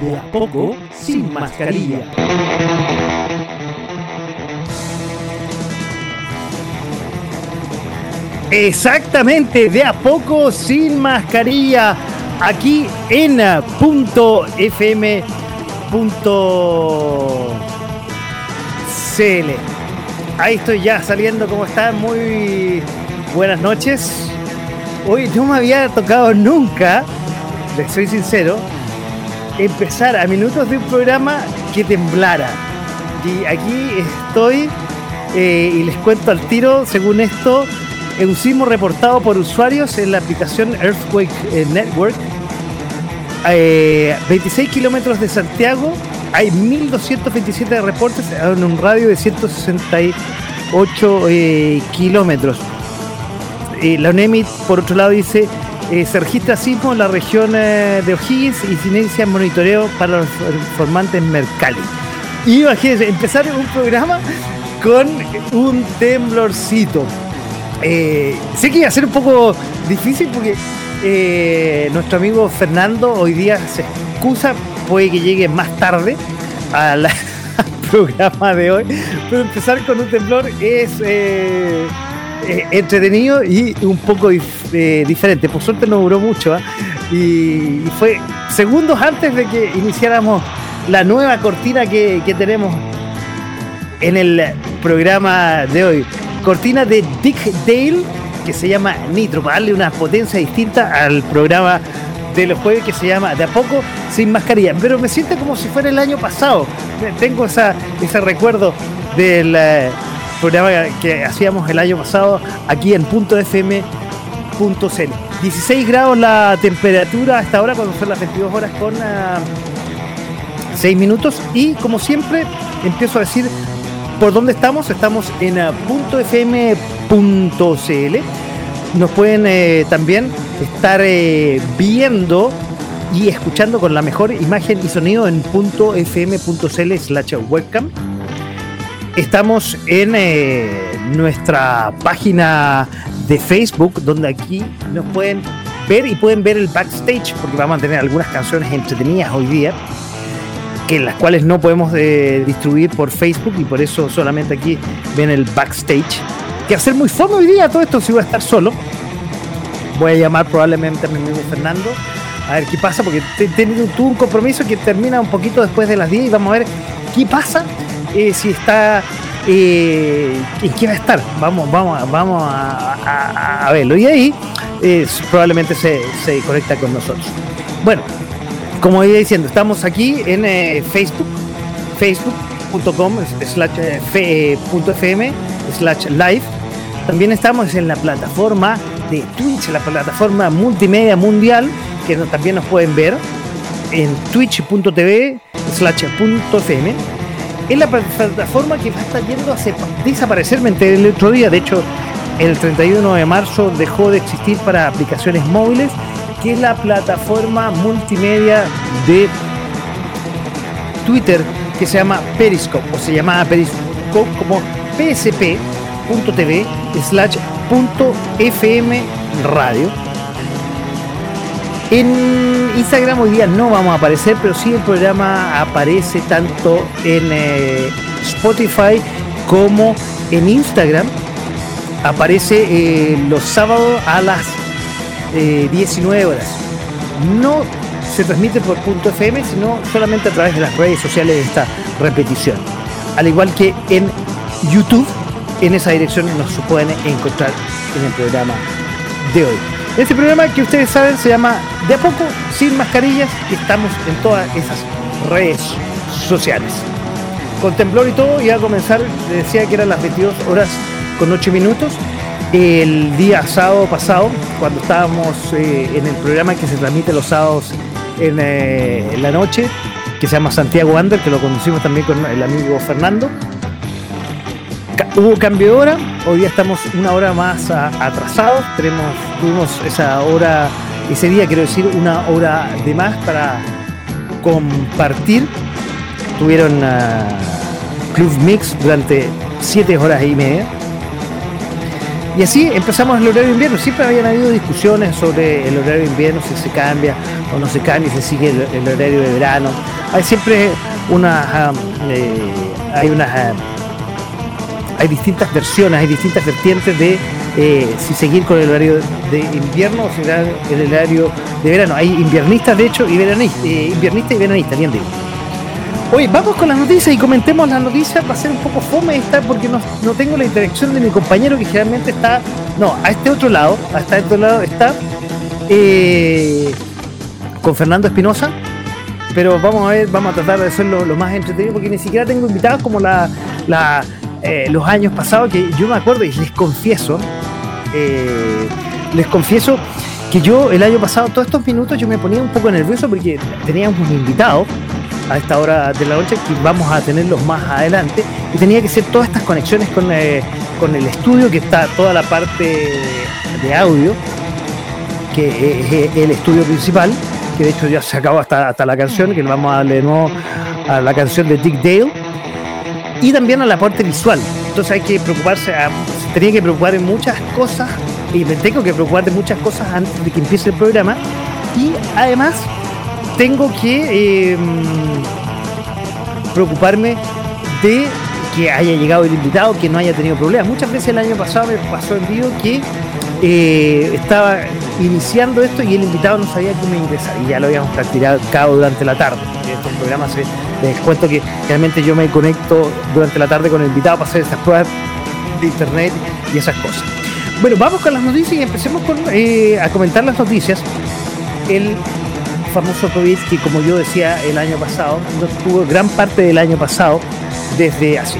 De a poco, sin mascarilla. Exactamente, de a poco, sin mascarilla. Aquí en .fm.cl. Ahí estoy ya saliendo, ¿cómo está? Muy buenas noches. Hoy no me había tocado nunca, les soy sincero, empezar a minutos de un programa que temblara. Y aquí estoy eh, y les cuento al tiro, según esto, un sismo reportado por usuarios en la aplicación Earthquake eh, Network. 26 eh, kilómetros de Santiago hay 1227 reportes en un radio de 168 kilómetros. la UNEMI, por otro lado, dice eh, se registra sismo la región eh, de O'Higgins, incidencia en monitoreo para los informantes Mercalli. Y imagínense, empezar un programa con un temblorcito. Eh, sé que iba a ser un poco difícil porque nuestro amigo Fernando hoy día se excusa, puede que llegue más tarde al programa de hoy, pero empezar con un temblor es eh, entretenido y un poco eh, diferente. Por suerte no duró mucho ¿ah? y, fue segundos antes de que iniciáramos la nueva cortina que, tenemos en el programa de hoy. Cortina de Dick Dale que se llama Nitro, para darle una potencia distinta al programa de los jueves que se llama De a poco sin mascarilla. Pero me siento como si fuera el año pasado. Tengo esa, ese recuerdo del eh, programa que hacíamos el año pasado aquí en punto .fm.cl. 16 grados la temperatura hasta ahora cuando son las 22 horas con 6 ah, minutos y como siempre empiezo a decir por dónde estamos. Estamos en uh, punto .fm.cl. Nos pueden eh, también estar eh, viendo y escuchando con la mejor imagen y sonido en punto .fm.cl slash webcam Estamos en eh, nuestra página de Facebook, donde aquí nos pueden ver y pueden ver el backstage, porque vamos a tener algunas canciones entretenidas hoy día, que las cuales no podemos eh, distribuir por Facebook y por eso solamente aquí ven el backstage. Que hacer muy fondo hoy día todo esto si voy a estar solo. Voy a llamar probablemente a mi amigo Fernando a ver qué pasa, porque tuve un compromiso que termina un poquito después de las 10 y vamos a ver qué pasa eh, si está eh, en va a estar. Vamos, vamos, vamos a, verlo. Y ahí eh, probablemente se, conecta con nosotros. Bueno, como iba diciendo, estamos aquí en Facebook, facebook.com slash fm slash live. También estamos en la plataforma de Twitch, la plataforma multimedia mundial, que también nos pueden ver en twitch.tv slash .fm es la plataforma que va a estar yendo a desaparecer. El otro día, de hecho, el 31 de marzo dejó de existir para aplicaciones móviles, que es la plataforma multimedia de Twitter que se llama Periscope, o se llamaba Periscope como psp.tv slash .fm radio en Instagram hoy día no vamos a aparecer, pero sí el programa aparece tanto en eh, Spotify como en Instagram. Aparece eh, los sábados a las 19 eh, horas. No se transmite por punto FM, sino solamente a través de las redes sociales de esta repetición. Al igual que en YouTube, en esa dirección nos pueden encontrar en el programa de hoy. Este programa que ustedes saben se llama De a poco, sin mascarillas, y estamos en todas esas redes sociales. Con temblor y todo, iba a comenzar, decía que eran las 22 horas con 8 minutos. El día sábado pasado, cuando estábamos eh, en el programa que se transmite los sábados en, eh, la noche, que se llama Santiago Ander, que lo conducimos también con el amigo Fernando. Hubo cambio de hora, hoy día estamos una hora más atrasados, tuvimos esa hora, ese día quiero decir, una hora de más para compartir. Tuvieron uh, Club Mix durante siete horas y media. Y así empezamos el horario de invierno. Siempre habían habido discusiones sobre el horario de invierno, si se cambia o no se cambia, si se sigue el, horario de verano. Hay siempre una, um, eh, hay unas, um, hay distintas versiones, hay distintas vertientes de eh, si seguir con el horario de invierno o si el horario de verano. Hay inviernistas, de hecho, y veranistas, eh, inviernistas y veranistas, bien digo. Oye, vamos con las noticias y comentemos las noticias. Va a ser un poco fome esta porque no, tengo la interacción de mi compañero que generalmente está. No, a este otro lado, a este otro lado está eh, con Fernando Espinosa. Pero vamos a ver, vamos a tratar de hacerlo lo más entretenido porque ni siquiera tengo invitados como la, eh, los años pasados que yo me acuerdo y les confieso, eh, les confieso que yo el año pasado, todos estos minutos, yo me ponía un poco nervioso porque teníamos un invitado a esta hora de la noche, que vamos a tenerlos más adelante, y tenía que ser todas estas conexiones con, eh, con el estudio, que está toda la parte de audio, que es el estudio principal, que de hecho ya se acabó hasta, hasta la canción, que le vamos a darle de nuevo a la canción de Dick Dale, y también a la parte visual. Entonces hay que preocuparse, tenía que preocupar en muchas cosas, y me tengo que preocupar de muchas cosas antes de que empiece el programa, y además tengo que em, preocuparme de que haya llegado el invitado, que no haya tenido problemas. Muchas veces el año pasado me pasó en vivo que eh, estaba iniciando esto y el invitado no sabía cómo ingresar y ya lo habíamos practicado durante la tarde. Estos programas les cuento que realmente yo me conecto durante la tarde con el invitado para hacer estas pruebas de internet y esas cosas. Bueno, vamos con las noticias y empecemos con, eh, a comentar las noticias. El famoso COVID que, como yo decía el año pasado, no estuvo gran parte del año pasado, desde hace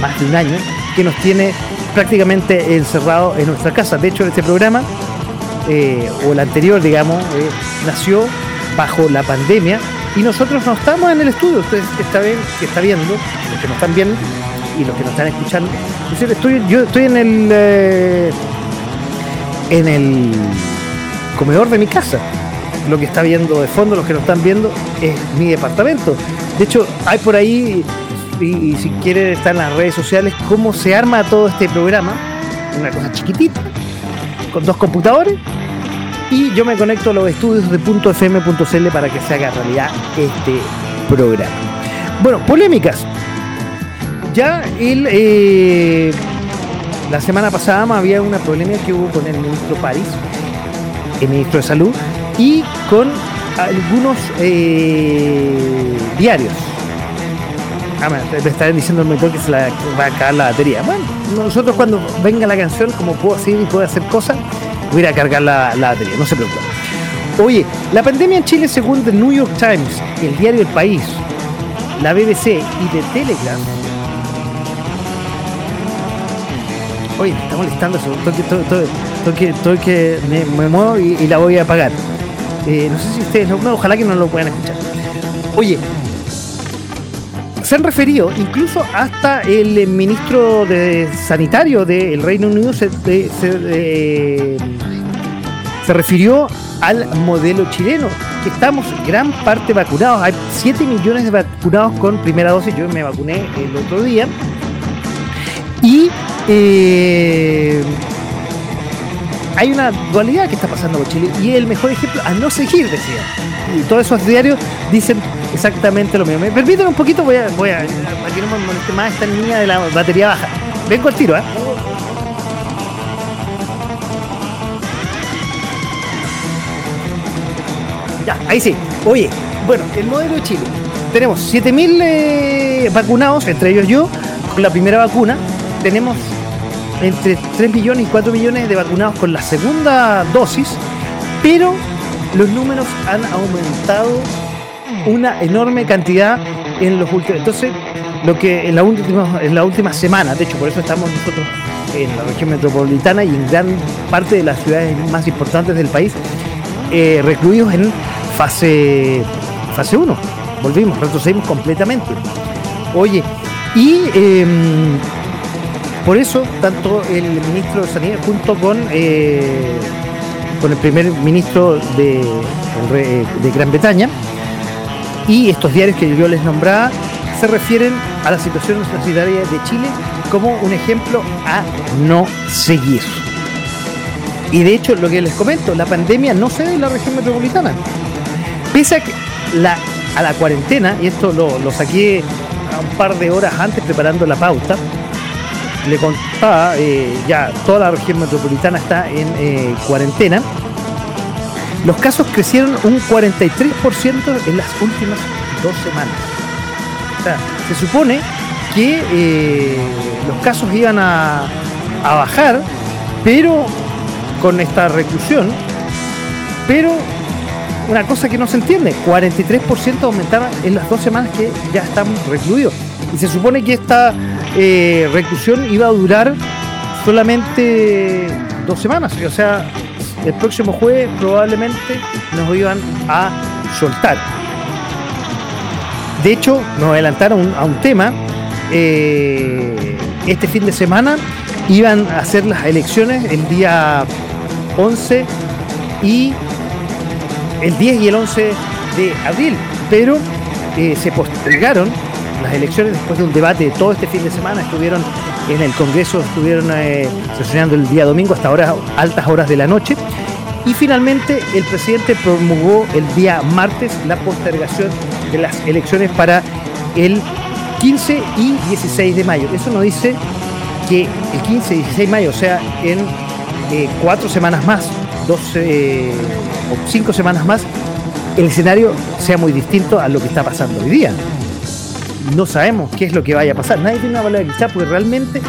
más de un año, que nos tiene prácticamente encerrado en nuestra casa. De hecho, este programa, eh, o el anterior, digamos, eh, nació bajo la pandemia y nosotros no estamos en el estudio. Ustedes está, bien, que está viendo, los que nos están viendo y los que nos están escuchando. Estoy, yo estoy en el, eh, en el comedor de mi casa lo que está viendo de fondo, los que nos están viendo, es mi departamento. De hecho, hay por ahí, y, si quieren estar en las redes sociales, cómo se arma todo este programa. Una cosa chiquitita, con dos computadores, y yo me conecto a los estudios de .fm.cl para que se haga realidad este programa. Bueno, polémicas. Ya el, eh, la semana pasada había una polémica que hubo con el ministro París, el ministro de Salud, y con algunos eh, diarios. Ah, me estarán diciendo el monitor que se la va a cargar la batería. Bueno, nosotros cuando venga la canción, como puedo hacer y puedo hacer cosas, voy a cargar la, batería, no se preocupen. Oye, la pandemia en Chile, según The New York Times, el diario El País, la BBC y The Telegraph, oye, me está molestando eso, estoy que, me, muevo y la voy a apagar. Eh, no sé si ustedes, no, ojalá que no lo puedan escuchar. Oye, se han referido, incluso hasta el ministro de sanitario del Reino Unido se, refirió al modelo chileno, que estamos gran parte vacunados. Hay 7 millones de vacunados con primera dosis, yo me vacuné el otro día. Y eh, hay una dualidad que está pasando con Chile y el mejor ejemplo a no seguir, decía. Y todos esos diarios dicen exactamente lo mismo. Me permiten un poquito, voy a, voy que no me moleste más esta niña de la batería baja. Vengo al tiro, ¿eh? Ahí sí. Oye, bueno, el modelo de Chile. Tenemos 7.000 eh, vacunados, entre ellos yo, con la primera vacuna. Tenemos entre 3 millones y 4 millones de vacunados con la segunda dosis, pero los números han aumentado una enorme cantidad en los últimos. Entonces, lo que en la última, en la última semana, de hecho, por eso estamos nosotros en la región metropolitana y en gran parte de las ciudades más importantes del país, eh, recluidos en fase fase 1. volvimos, retrocedimos completamente. Oye, y em, por eso, tanto el ministro de Sanidad junto con, eh, con el primer ministro de, de Gran Bretaña y estos diarios que yo les nombraba se refieren a la situación sanitaria de Chile como un ejemplo a no seguir. Y de hecho, lo que les comento, la pandemia no se ve en la región metropolitana. Pese a, que la, a la cuarentena, y esto lo, saqué un par de horas antes preparando la pauta, le contaba, eh, ya toda la región metropolitana está en eh, cuarentena, los casos crecieron un 43% en las últimas dos semanas. Se supone que eh, los casos iban a bajar, pero con esta reclusión, pero una cosa que no se entiende, 43% aumentaba en las dos semanas que ya estamos recluidos. Y se supone que esta eh, reclusión iba a durar solamente dos semanas. O sea, el próximo jueves probablemente nos iban a soltar. De hecho, nos adelantaron a un tema. Eh, este fin de semana iban a hacer las elecciones el día 11 y el 10 y el 11 de abril, pero eh, se postergaron las elecciones después de un debate todo este fin de semana, estuvieron en el Congreso, estuvieron eh, sesionando el día domingo hasta horas, altas horas de la noche, y finalmente el presidente promulgó el día martes la postergación de las elecciones para el 15 y 16 de mayo. Eso nos dice que el 15 y 16 de mayo, o sea, en eh, cuatro semanas más, dos eh, o cinco semanas más, el escenario sea muy distinto a lo que está pasando hoy día. No sabemos qué es lo que vaya a pasar. Nadie tiene una bola de porque realmente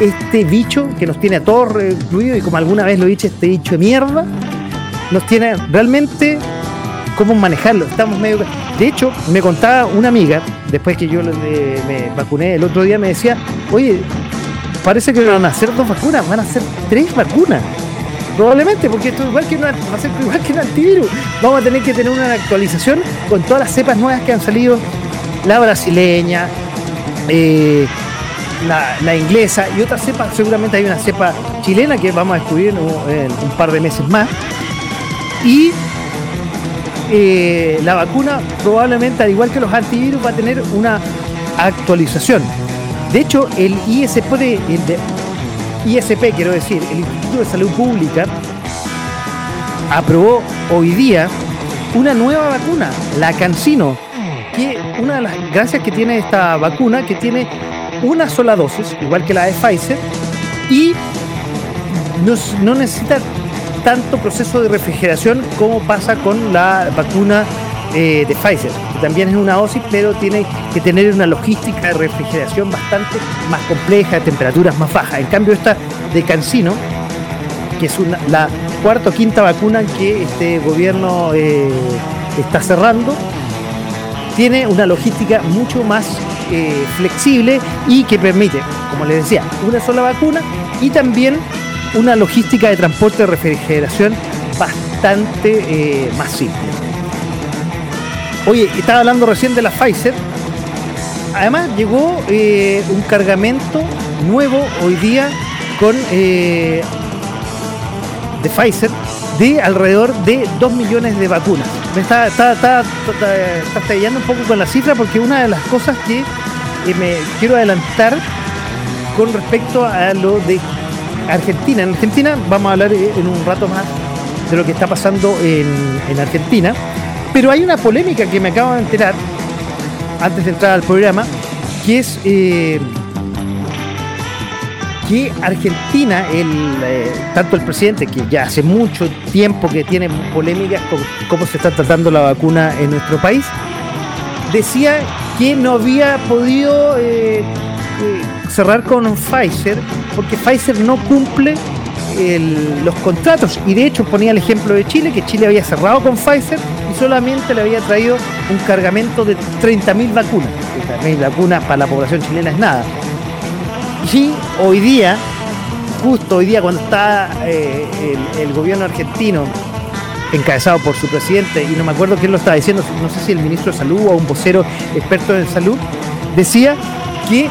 este bicho que nos tiene a todos recluidos y como alguna vez lo he este bicho de mierda, nos tiene realmente cómo manejarlo. Estamos medio. De hecho, me contaba una amiga, después que yo me vacuné el otro día, me decía, oye, parece que van a hacer dos vacunas, van a hacer tres vacunas. Probablemente, porque esto igual que un antivirus. Vamos a tener que tener una actualización con todas las cepas nuevas que han salido, la brasileña, eh, la, inglesa y otras cepas. Seguramente hay una cepa chilena que vamos a descubrir en un, par de meses más. Y eh, la vacuna probablemente, al igual que los antivirus, va a tener una actualización. De hecho, el ISP, de, ISP, quiero decir, el De Salud Pública, aprobó hoy día una nueva vacuna, la Cancino, que una de las gracias que tiene esta vacuna, que tiene una sola dosis, igual que la de Pfizer, y no, necesita tanto proceso de refrigeración como pasa con la vacuna eh, de Pfizer, también es una dosis, pero tiene que tener una logística de refrigeración bastante más compleja, temperaturas más bajas. En cambio, esta de Cancino, que es la cuarta o quinta vacuna que este gobierno eh, está cerrando, tiene una logística mucho más eh, flexible y que permite, como les decía, una sola vacuna y también una logística de transporte de refrigeración bastante más simple. Oye, estaba hablando recién de la Pfizer. Además llegó eh, un cargamento nuevo hoy día con eh, de Pfizer de alrededor de 2 millones de vacunas. Me está, está, está, un poco con la cifra porque una de las cosas que eh, me quiero adelantar con respecto a lo de Argentina. En Argentina vamos a hablar en un rato más de lo que está pasando en, en Argentina. Pero hay una polémica que me acabo de enterar antes de entrar al programa, que es eh, que Argentina, eh, tanto el presidente, que ya hace mucho tiempo que tiene polémicas con cómo se está tratando la vacuna en nuestro país, decía que no había podido eh, cerrar con Pfizer porque Pfizer no cumple los contratos y de hecho ponía el ejemplo de Chile, que Chile había cerrado con Pfizer y solamente le había traído un cargamento de 30.000 vacunas. 30.000 vacunas para la población chilena es nada. Y hoy día, justo hoy día cuando está eh, el, gobierno argentino encabezado por su presidente, y no me acuerdo quién lo estaba diciendo, no sé si el ministro de Salud o un vocero experto en salud, decía que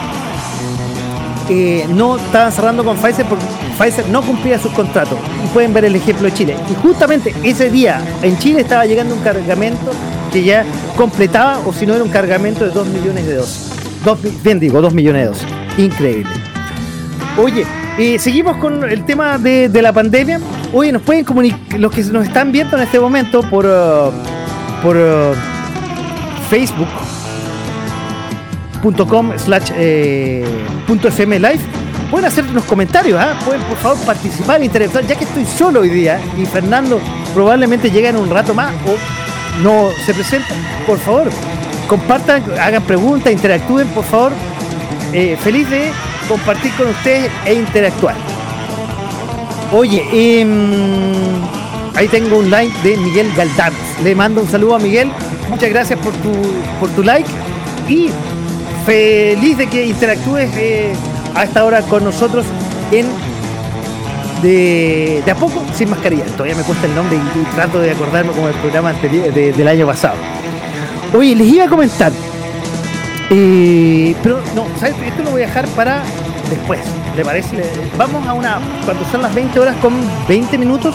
eh, no estaban cerrando con Pfizer porque Pfizer no cumplía sus contratos. Y pueden ver el ejemplo de Chile. Y justamente ese día en Chile estaba llegando un cargamento que ya completaba, o si no era un cargamento de 2 millones de dosis. Dos, bien digo, 2 millones de dosis. Increíble. Oye, eh, seguimos con el tema de, la pandemia. Oye, nos pueden comunicar, los que nos están viendo en este momento por, uh, por uh, facebook.com slash eh, fm live pueden hacer unos comentarios, ¿ah? pueden por favor participar, interactuar, ya que estoy solo hoy día y Fernando probablemente llega en un rato más o no se presenta, por favor, compartan, hagan preguntas, interactúen, por favor. Eh, feliz de compartir con ustedes e interactuar. Oye, em, ahí tengo un like de Miguel Galdán. Le mando un saludo a Miguel. Muchas gracias por tu, por tu like. Y feliz de que interactúes eh, a esta hora con nosotros en de, a poco sin mascarilla. Todavía me cuesta el nombre y, trato de acordarme como el programa anterior, del año pasado. Oye, les iba a comentar. Eh, pero no, ¿sabes? Esto lo voy a dejar para después. ¿Le parece? Vamos a una. Cuando son las 20 horas con 20 minutos,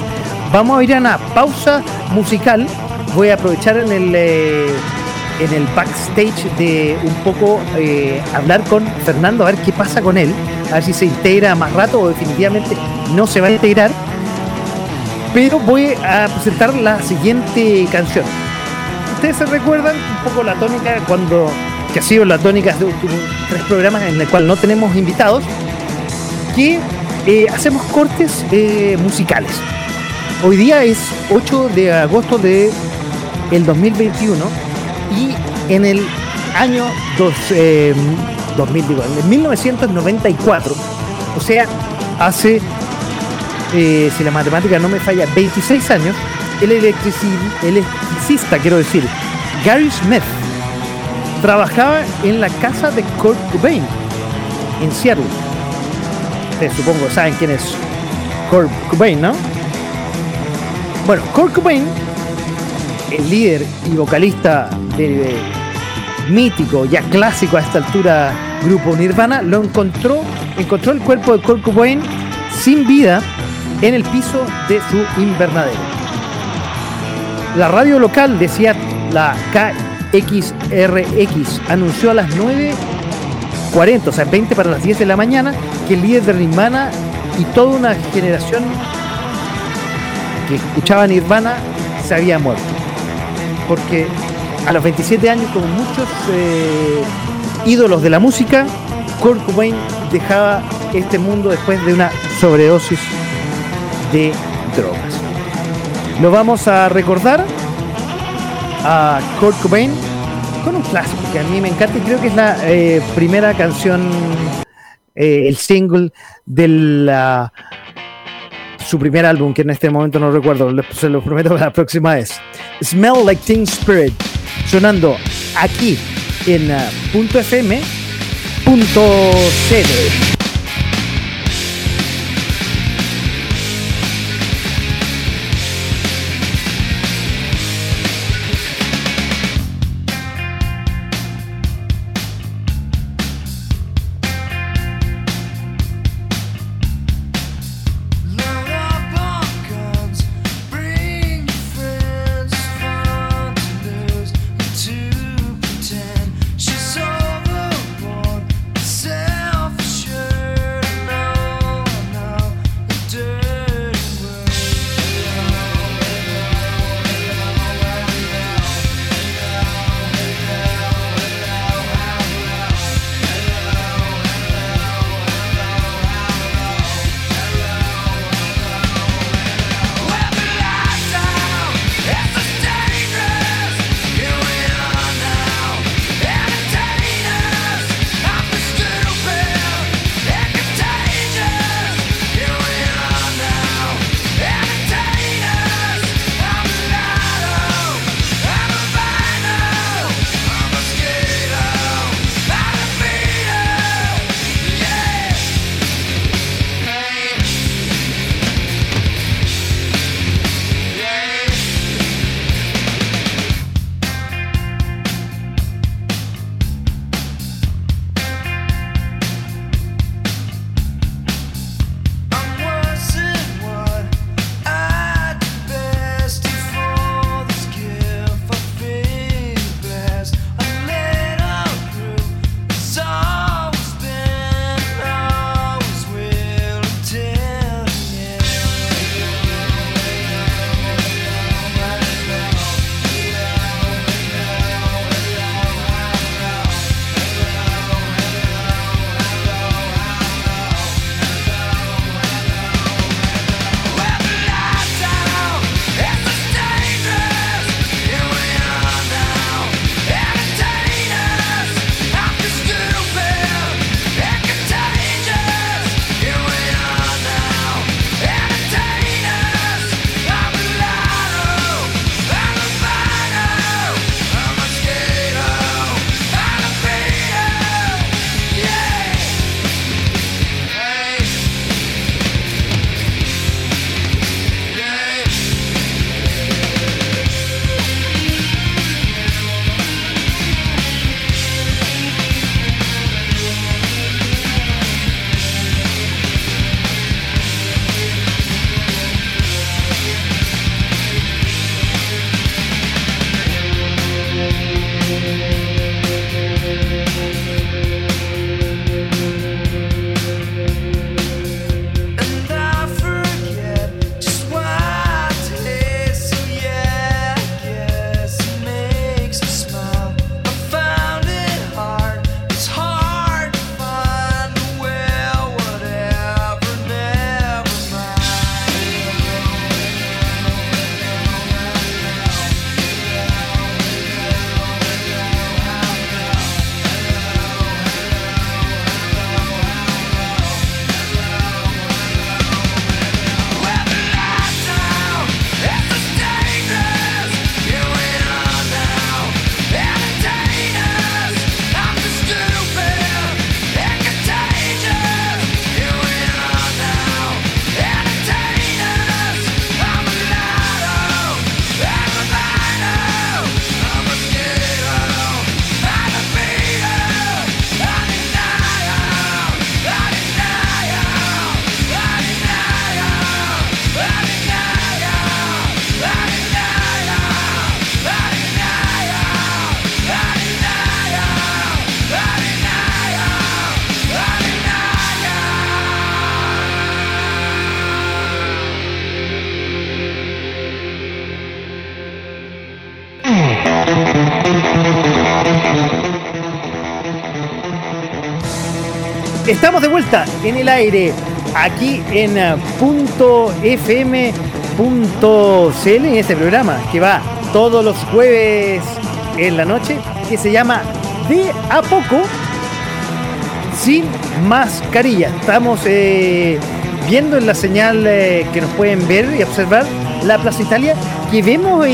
vamos a ir a una pausa musical. Voy a aprovechar en el. Eh, en el backstage de un poco eh, hablar con Fernando, a ver qué pasa con él, a ver si se integra más rato o definitivamente no se va a integrar. Pero voy a presentar la siguiente canción. Ustedes se recuerdan un poco la tónica cuando, que ha sido la tónica de tres programas en el cual no tenemos invitados, que eh, hacemos cortes eh, musicales. Hoy día es 8 de agosto de el 2021 y en el año 2000, em, digo, en 1994, o sea, hace, eh, si la matemática no me falla, 26 años, el electricista, quiero decir, Gary Smith, trabajaba en la casa de Kurt Cobain, en Seattle. Ustedes supongo saben quién es Kurt Cobain, ¿no? Bueno, Kurt Cobain el líder y vocalista del mítico, ya clásico a esta altura grupo Nirvana, lo encontró, encontró el cuerpo de Kurt Cobain sin vida en el piso de su invernadero. La radio local decía la KXRX anunció a las 9.40, o sea, 20 para las 10 de la mañana, que el líder de Nirvana y toda una generación que escuchaba Nirvana se había muerto porque a los 27 años, como muchos eh, ídolos de la música, Kurt Cobain dejaba este mundo después de una sobredosis de drogas. Lo vamos a recordar a Kurt Cobain con un clásico que a mí me encanta y creo que es la eh, primera canción, eh, el single de la su primer álbum, que en este momento no recuerdo, se lo prometo la próxima vez. Smell Like Teen Spirit, sonando aquí en uh, punto Estamos de vuelta en el aire, aquí en eh, punto .fm.cl, en este programa que va todos los jueves en la noche, que se llama De a poco sin mascarilla. Estamos eh, viendo en la señal eh, que nos pueden ver y observar la Plaza Italia, que vemos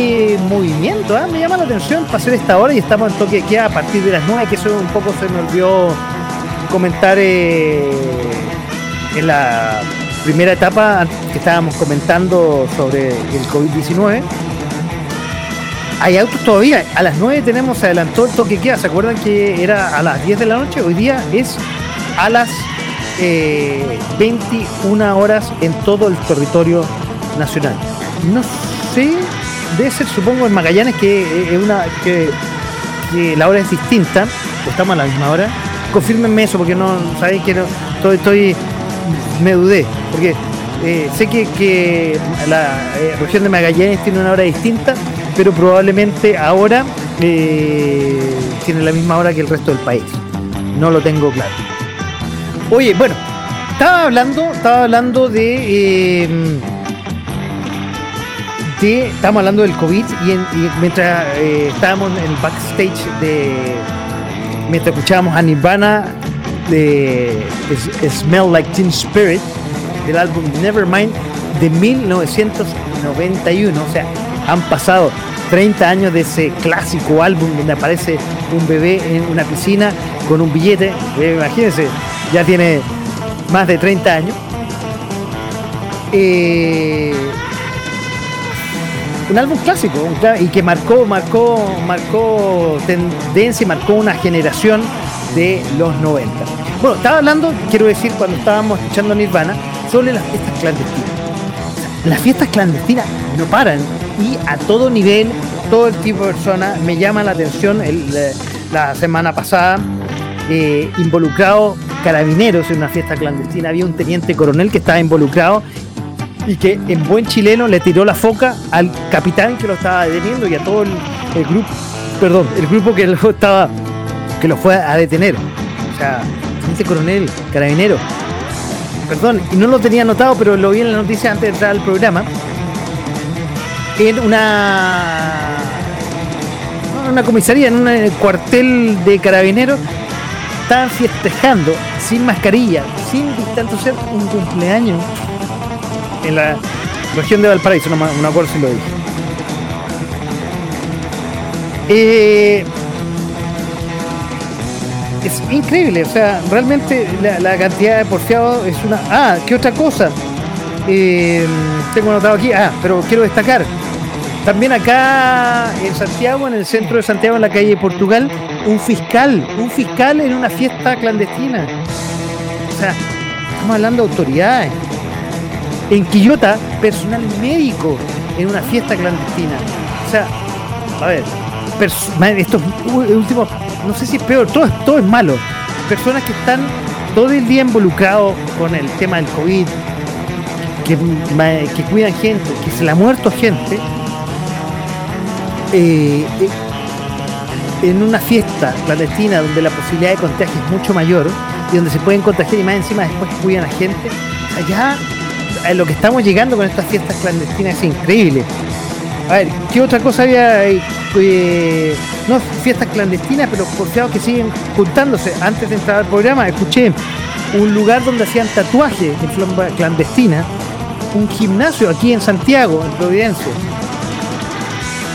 movimiento. ¿ah? Me llama la atención pasar esta hora y estamos en toque de queda a partir de las 9, que eso un poco se me olvidó comentar en la primera etapa que estábamos comentando sobre el COVID-19 hay autos todavía. A las 9 tenemos adelantó el toque queda. ¿Se acuerdan que era a las 10 de la noche? Hoy día es a las 21 eh, horas en todo el territorio nacional. No sé, debe ser supongo en Magallanes que eh, una que, la hora es distinta, estamos a la misma hora. Confírmenme eso porque no saben que no estoy, me dudé porque eh, sé que, la región de Magallanes tiene una hora distinta, pero probablemente ahora tiene la misma hora que el resto del país. No lo tengo claro. Oye, bueno, estaba hablando, estaba hablando de. Em, de estamos hablando del COVID y, mientras eh, estábamos en el backstage de. Mientras escuchábamos a Nirvana de Smell Like Teen Spirit del álbum Nevermind de 1991. O sea, han pasado 30 años de ese clásico álbum donde aparece un bebé en una piscina con un billete. Eh, imagínense, ya tiene más de 30 años. Eh, un álbum clásico y que marcó, marcó, marcó tendencia y marcó una generación de los 90. Bueno, estaba hablando, quiero decir, cuando estábamos escuchando Nirvana, sobre las fiestas clandestinas. Las fiestas clandestinas no paran y a todo nivel, todo el tipo de personas, me llama la atención la semana pasada, eh, involucrado carabineros en una fiesta clandestina. Había un teniente coronel que estaba involucrado y que en buen chileno le tiró la foca al capitán que lo estaba deteniendo y a todo el, grupo, perdón, el grupo que lo estaba, que lo fue a detener. O sea, teniente coronel, carabinero. Perdón, y no lo tenía anotado, pero lo vi en la noticia antes de entrar al programa. En una una comisaría, en un cuartel de carabineros, estaban festejando sin mascarilla, sin ser un cumpleaños en la región de Valparaíso, no, me acuerdo si lo dije. Eh, es increíble, o sea, realmente la, cantidad de porfiados es una... Ah, ¿qué otra cosa? Eh, tengo anotado aquí, ah, pero quiero destacar, también acá en Santiago, en el centro de Santiago, en la calle Portugal, un fiscal, un fiscal en una fiesta clandestina. O sea, estamos hablando de autoridades. En Quillota, personal médico en una fiesta clandestina. O sea, a ver, estos últimos, no sé si es peor, todo, todo es malo. Personas que están todo el día involucrados con el tema del COVID, que, cuidan gente, que se le ha muerto gente, eh, en una fiesta clandestina donde la posibilidad de contagio es mucho mayor y donde se pueden contagiar y más encima después cuidan a gente, allá a lo que estamos llegando con estas fiestas clandestinas es increíble. A ver, ¿qué otra cosa había? Eh, no fiestas clandestinas, pero porfiados que siguen juntándose. Antes de entrar al programa, escuché un lugar donde hacían tatuajes en forma clandestina, un gimnasio aquí en Santiago, en Providencia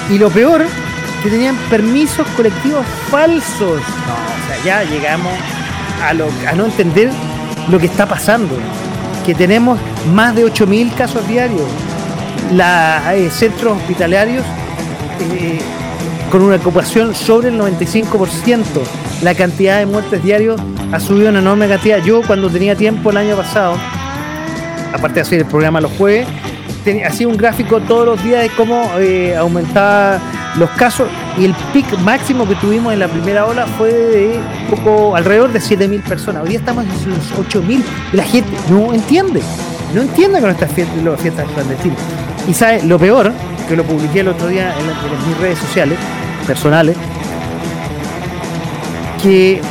y lo peor, que tenían permisos colectivos falsos. No, o sea, ya llegamos a, a no entender lo que está pasando. Que tenemos más de 8.000 casos diarios. Los eh, centros hospitalarios eh, con una ocupación sobre el 95%. La cantidad de muertes diarios ha subido una enorme cantidad. Yo cuando tenía tiempo el año pasado, aparte de hacer el programa los jueves, hacía un gráfico todos los días de cómo eh, aumentaba los casos y el pic máximo que tuvimos en la primera ola fue de poco alrededor de 7.000 personas. Hoy día estamos en los 8.000 y la gente no entiende, no entiende con estas fiestas, las clandestinas. Y sabe, lo peor, que lo publiqué el otro día en, mis redes sociales personales, que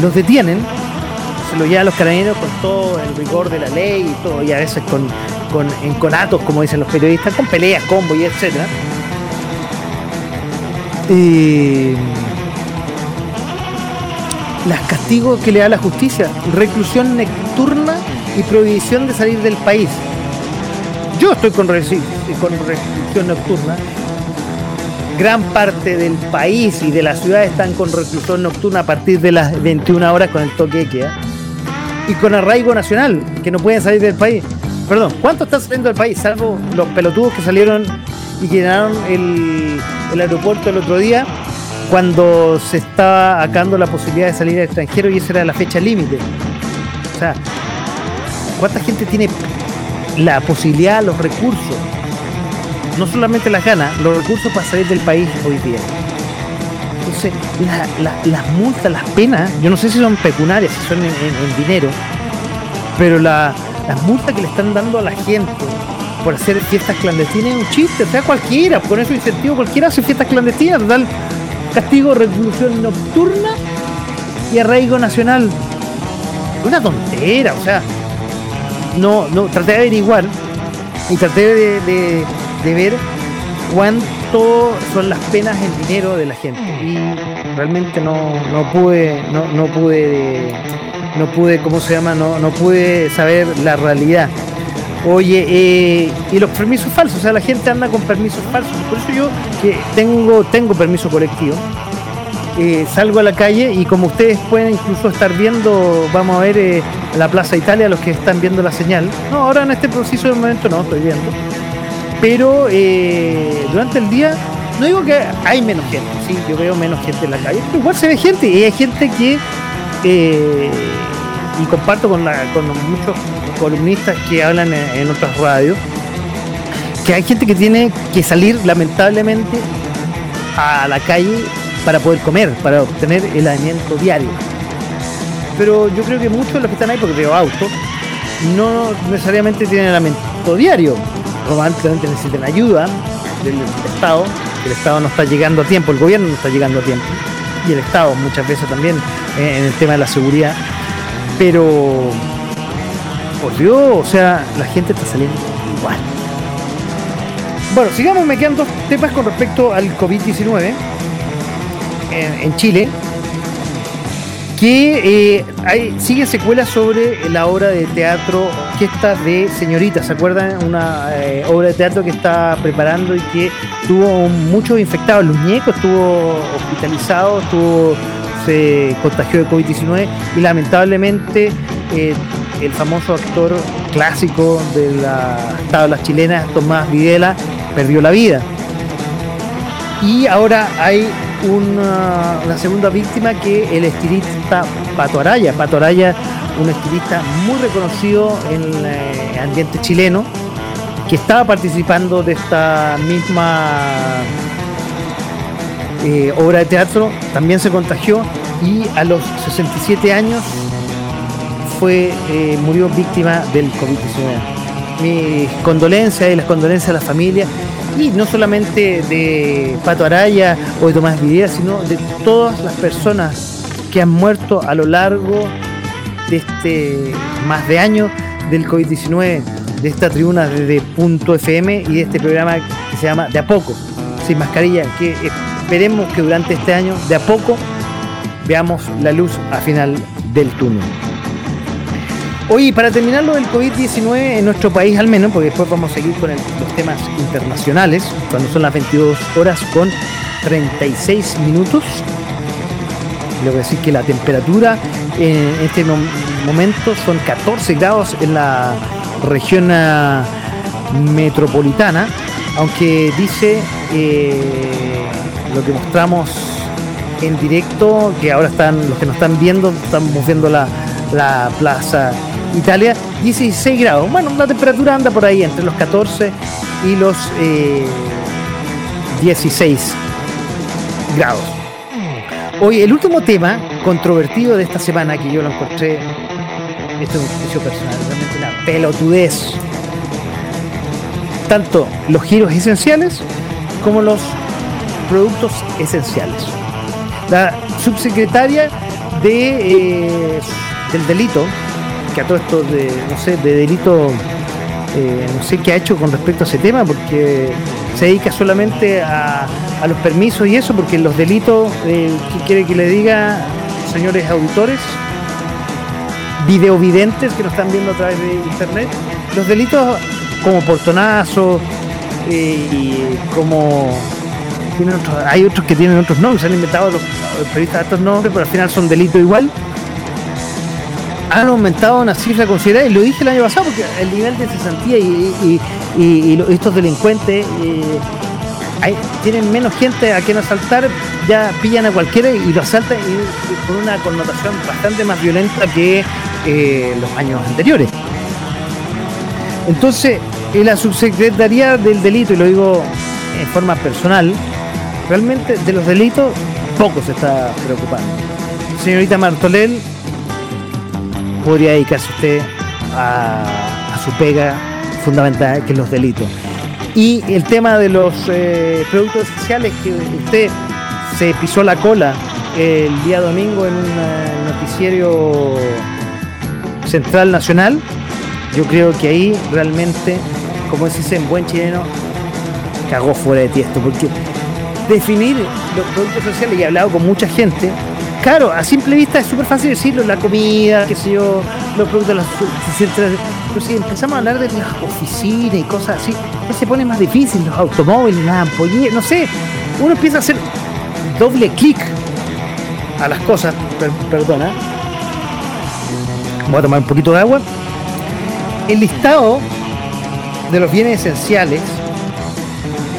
los detienen se lo lleva a los carabineros con todo el rigor de la ley y todo, y a veces con, con en conatos, como dicen los periodistas, con peleas, combo y etcétera. Y las castigos que le da la justicia, reclusión nocturna y prohibición de salir del país. Yo estoy con, con reclusión nocturna. Gran parte del país y de la ciudad están con reclusión nocturna a partir de las 21 horas con el toque de queda. Y con arraigo nacional, que no pueden salir del país. Perdón, ¿cuánto está saliendo del país? Salvo los pelotudos que salieron y llenaron el, el aeropuerto el otro día cuando se estaba acabando la posibilidad de salir al extranjero y esa era la fecha límite. O sea, ¿cuánta gente tiene la posibilidad, los recursos? No solamente las ganas, los recursos para salir del país hoy día. Entonces, las multas, las penas, yo no sé si son pecuniarias, si son en, dinero, pero las multas que le están dando a la gente por hacer fiestas clandestinas es un chiste, o sea, cualquiera, con eso incentivo cualquiera hace fiestas clandestinas, total castigo, reclusión nocturna y arraigo nacional. Una tontera, o sea, no, no, traté de averiguar y traté de, ver cuánto son las penas en dinero de la gente. Y realmente no, no pude, no, no pude, no pude, ¿cómo se llama? No, no pude saber la realidad. Oye, eh, y los permisos falsos, o sea, la gente anda con permisos falsos. Por eso yo que tengo, tengo permiso colectivo, eh, salgo a la calle y como ustedes pueden incluso estar viendo, vamos a ver eh, la Plaza Italia, los que están viendo la señal. No, ahora en este preciso momento no estoy viendo. Pero durante el día, no digo que hay menos gente, sí, yo veo menos gente en la calle, igual se ve gente y hay gente que y comparto con, con muchos columnistas que hablan en, otras radios, que hay gente que tiene que salir lamentablemente a la calle para poder comer, para obtener el alimento diario. Pero yo creo que muchos de los que están ahí, porque veo autos, no necesariamente tienen el alimento diario. Probablemente necesitan ayuda del Estado, el Estado no está llegando a tiempo, el gobierno no está llegando a tiempo, y el Estado muchas veces también eh, en el tema de la seguridad pero, por Dios, o sea, la gente está saliendo igual. Bueno, sigamos, me quedan dos temas con respecto al COVID-19 en, Chile. Que eh, sigue secuelas sobre la obra de teatro está de Señorita. ¿Se acuerdan? Una eh, obra de teatro que está preparando y que tuvo muchos infectados. Luñeco estuvo hospitalizado, estuvo se contagió de COVID-19 y lamentablemente eh, el famoso actor clásico de las tablas chilenas, Tomás Videla, perdió la vida. Y ahora hay una, segunda víctima que el estilista Pato Araya. Pato Araya, un estilista muy reconocido en el eh, ambiente chileno, que estaba participando de esta misma eh, obra de teatro, también se contagió y a los 67 años fue, eh, murió víctima del COVID-19. Mis condolencias y las condolencias a la familia y no solamente de Pato Araya o de Tomás Videla, sino de todas las personas que han muerto a lo largo de este más de año del COVID-19, de esta tribuna desde Punto FM y de este programa que se llama De a poco, sin mascarilla, que esperemos que durante este año, de a poco, veamos la luz al final del túnel. Oye, para terminar lo del COVID-19 en nuestro país al menos, porque después vamos a seguir con los temas internacionales, cuando son las 22 horas con 36 minutos. Le voy a decir que la temperatura en este momento son 14 grados en la región ah, metropolitana, aunque dice eh, lo que mostramos en directo, que ahora están, los que nos están viendo, estamos viendo la, la Plaza Italia, 16 grados. Bueno, la temperatura anda por ahí entre los 14 y los 16 eh, grados. Hoy, el último tema controvertido de esta semana que yo lo encontré, esto es un juicio personal, realmente una pelotudez. Tanto los giros esenciales como los productos esenciales. La subsecretaria de eh, del delito, que a todo esto de, no sé, de delito, eh, no sé qué ha hecho con respecto a ese tema, porque se dedica solamente a, los permisos y eso, porque los delitos, eh, ¿qué quiere que le diga, señores auditores? Videovidentes que nos están viendo a través de internet, los delitos como portonazo eh, y como hay otros que tienen otros nombres, se han inventado los, periodistas estos nombres, pero al final son delitos igual. Han aumentado una cifra considerable, y lo dije el año pasado, porque el nivel de cesantía y, estos delincuentes eh, tienen menos gente a quien asaltar, ya pillan a cualquiera y lo asaltan con una connotación bastante más violenta que eh, los años anteriores. Entonces, en la subsecretaría del delito, y lo digo en forma personal, realmente de los delitos poco se está preocupando. Señorita Martolel, podría dedicarse usted a, su pega fundamental, que es los delitos. Y el tema de los eh, productos esenciales que usted se pisó la cola el día domingo en un noticiero central nacional, yo creo que ahí realmente, como se dice en buen chileno, cagó fuera de tiesto, porque definir los productos sociales y he hablado con mucha gente. Claro, a simple vista es súper fácil decirlo, la comida, qué sé yo, los productos, las, pero si empezamos a hablar de las oficinas y cosas así, se pone más difícil, los automóviles, las ampolletas, no sé, uno empieza a hacer doble clic a las cosas, perdona. Voy a tomar un poquito de agua. El listado de los bienes esenciales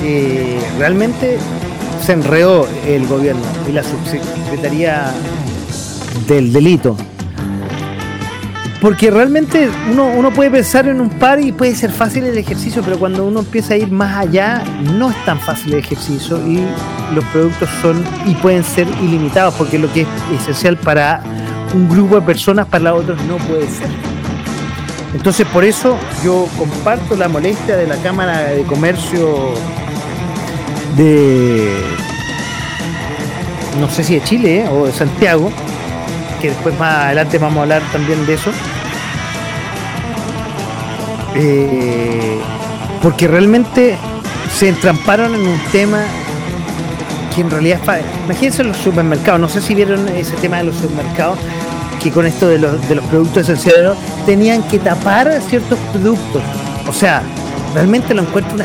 eh, realmente se enredó el gobierno y la subsecretaría del delito. Porque realmente uno, uno puede pensar en un par y puede ser fácil el ejercicio, pero cuando uno empieza a ir más allá, no es tan fácil el ejercicio y los productos son y pueden ser ilimitados, porque lo que es esencial para un grupo de personas, para otros no puede ser. Entonces por eso yo comparto la molestia de la Cámara de Comercio de no sé si de Chile eh, o de Santiago, que después más adelante vamos a hablar también de eso. Eh, porque realmente se entramparon en un tema que en realidad es Imagínense los supermercados, no sé si vieron ese tema de los supermercados, que con esto de los, de los productos esenciales tenían que tapar ciertos productos. O sea, realmente lo encuentro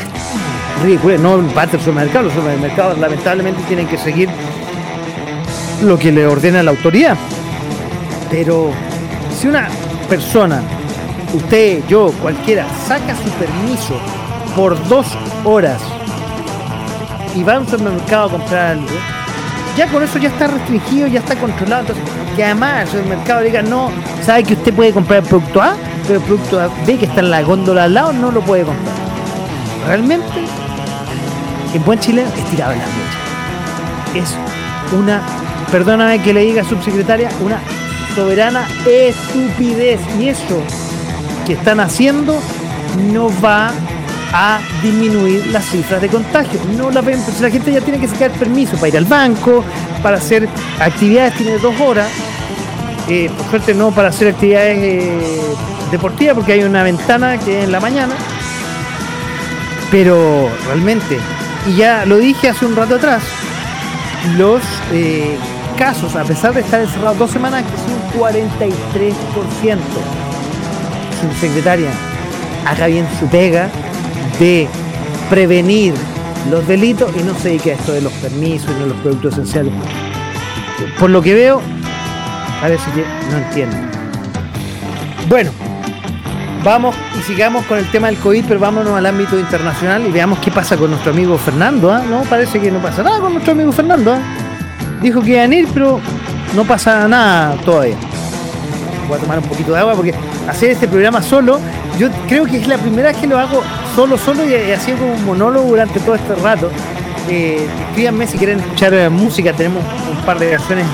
ridícula, no parte del supermercado, los supermercados lamentablemente tienen que seguir lo que le ordena la autoridad. Pero si una persona, usted, yo, cualquiera, saca su permiso por dos horas y va a un supermercado a comprar algo, ya con eso ya está restringido, ya está controlado. Entonces, que además el supermercado diga, no, sabe que usted puede comprar el producto A, pero el producto B que está en la góndola al lado no lo puede comprar. Realmente, en buen Chile es tirado en la mecha. Es una perdóname que le diga subsecretaria, una soberana estupidez. Y eso que están haciendo no va a disminuir las cifras de contagio. No la, la gente ya tiene que sacar permiso para ir al banco, para hacer actividades, tiene dos horas. Eh, por suerte no para hacer actividades eh, deportivas porque hay una ventana que es en la mañana. Pero realmente, y ya lo dije hace un rato atrás, los eh, casos, a pesar de estar encerrados dos semanas, que es un 43%. Su secretaria haga bien su pega de prevenir los delitos y no se dedique a esto de los permisos y de los productos esenciales. Por lo que veo, parece que no entiende. Bueno, vamos y sigamos con el tema del COVID, pero vámonos al ámbito internacional y veamos qué pasa con nuestro amigo Fernando. ¿ah? No, parece que no pasa nada con nuestro amigo Fernando. ¿ah? dijo que iban a ir, pero no pasa nada todavía. Voy a tomar un poquito de agua porque hacer este programa solo, yo creo que es la primera vez que lo hago solo, solo y, así como un monólogo durante todo este rato. Eh, escríbanme si quieren escuchar eh, música, tenemos un par de canciones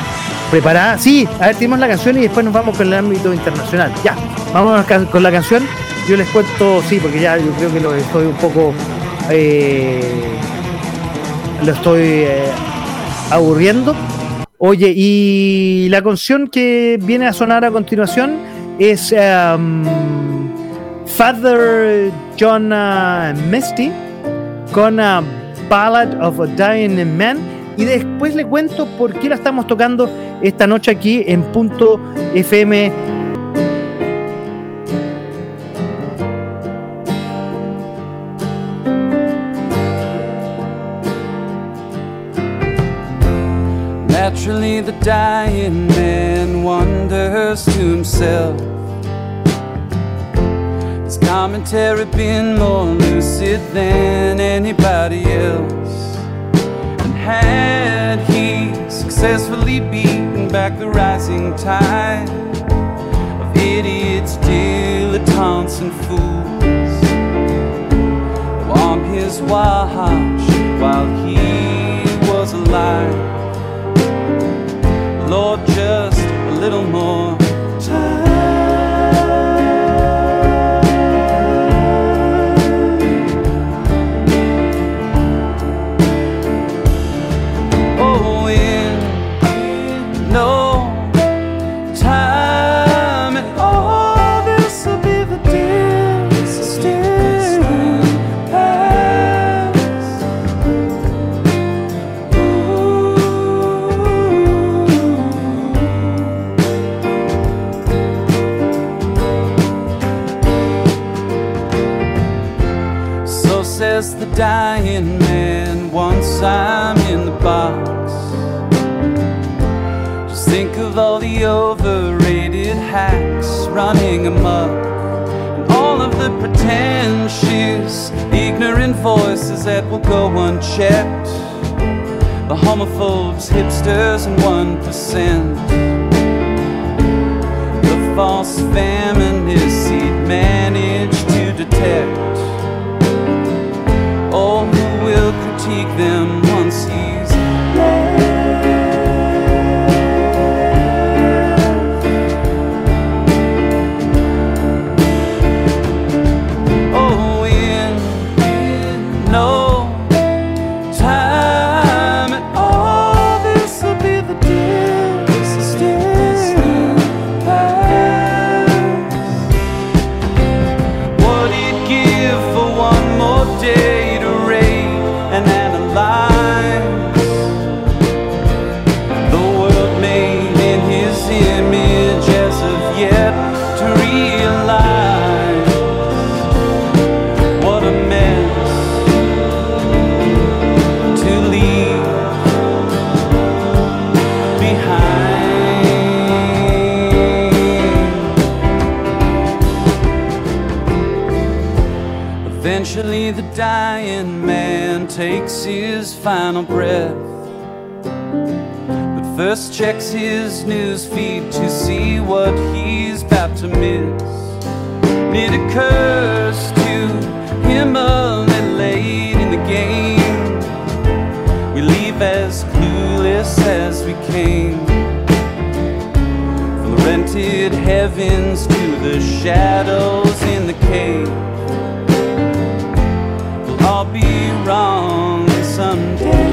preparadas. Sí, a ver, tenemos la canción y después nos vamos con el ámbito internacional. Ya, vamos con la canción. Yo les cuento, sí, porque ya yo creo que lo estoy un poco... Eh, lo estoy aburriendo Oye, y la canción que viene a sonar a continuación es um, Father John Misty con a Ballad of a Dying Man. Y después le cuento por qué la estamos tocando esta noche aquí en punto FM The dying man wonders to himself. His commentary been more lucid than anybody else. And had he successfully beaten back the rising tide of idiots, dilettantes, and fools, on his watch while he was alive. Lord, just a little more the pretentious, ignorant voices that will go unchecked. The homophobes, hipsters, and 1%. The false feminists he'd managed to detect. Oh, who will critique them takes his final breath. But first checks his news feed to see what he's about to miss. And it occurs to him little late in the game. We leave as clueless as we came. From the rented heavens to the shadows in the cave. All be wrong someday.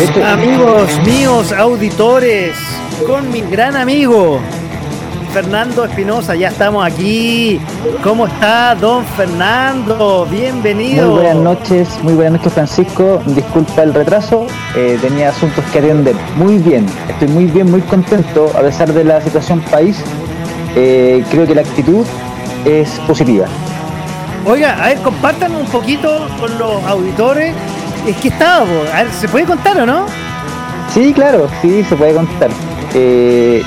Estamos, amigos míos, auditores, con mi gran amigo Fernando Espinosa, ya estamos aquí. ¿Cómo está, don Fernando? Bienvenido. Muy buenas noches, muy buenas noches, Francisco. Disculpa el retraso, eh, tenía asuntos que atender. Muy bien, estoy muy bien, muy contento, a pesar de la situación país. Eh, creo que la actitud es positiva. Oiga, a ver, compartan un poquito con los auditores. Es que estaba, a ver, ¿se puede contar o no? Sí, claro, sí, se puede contar. Eh,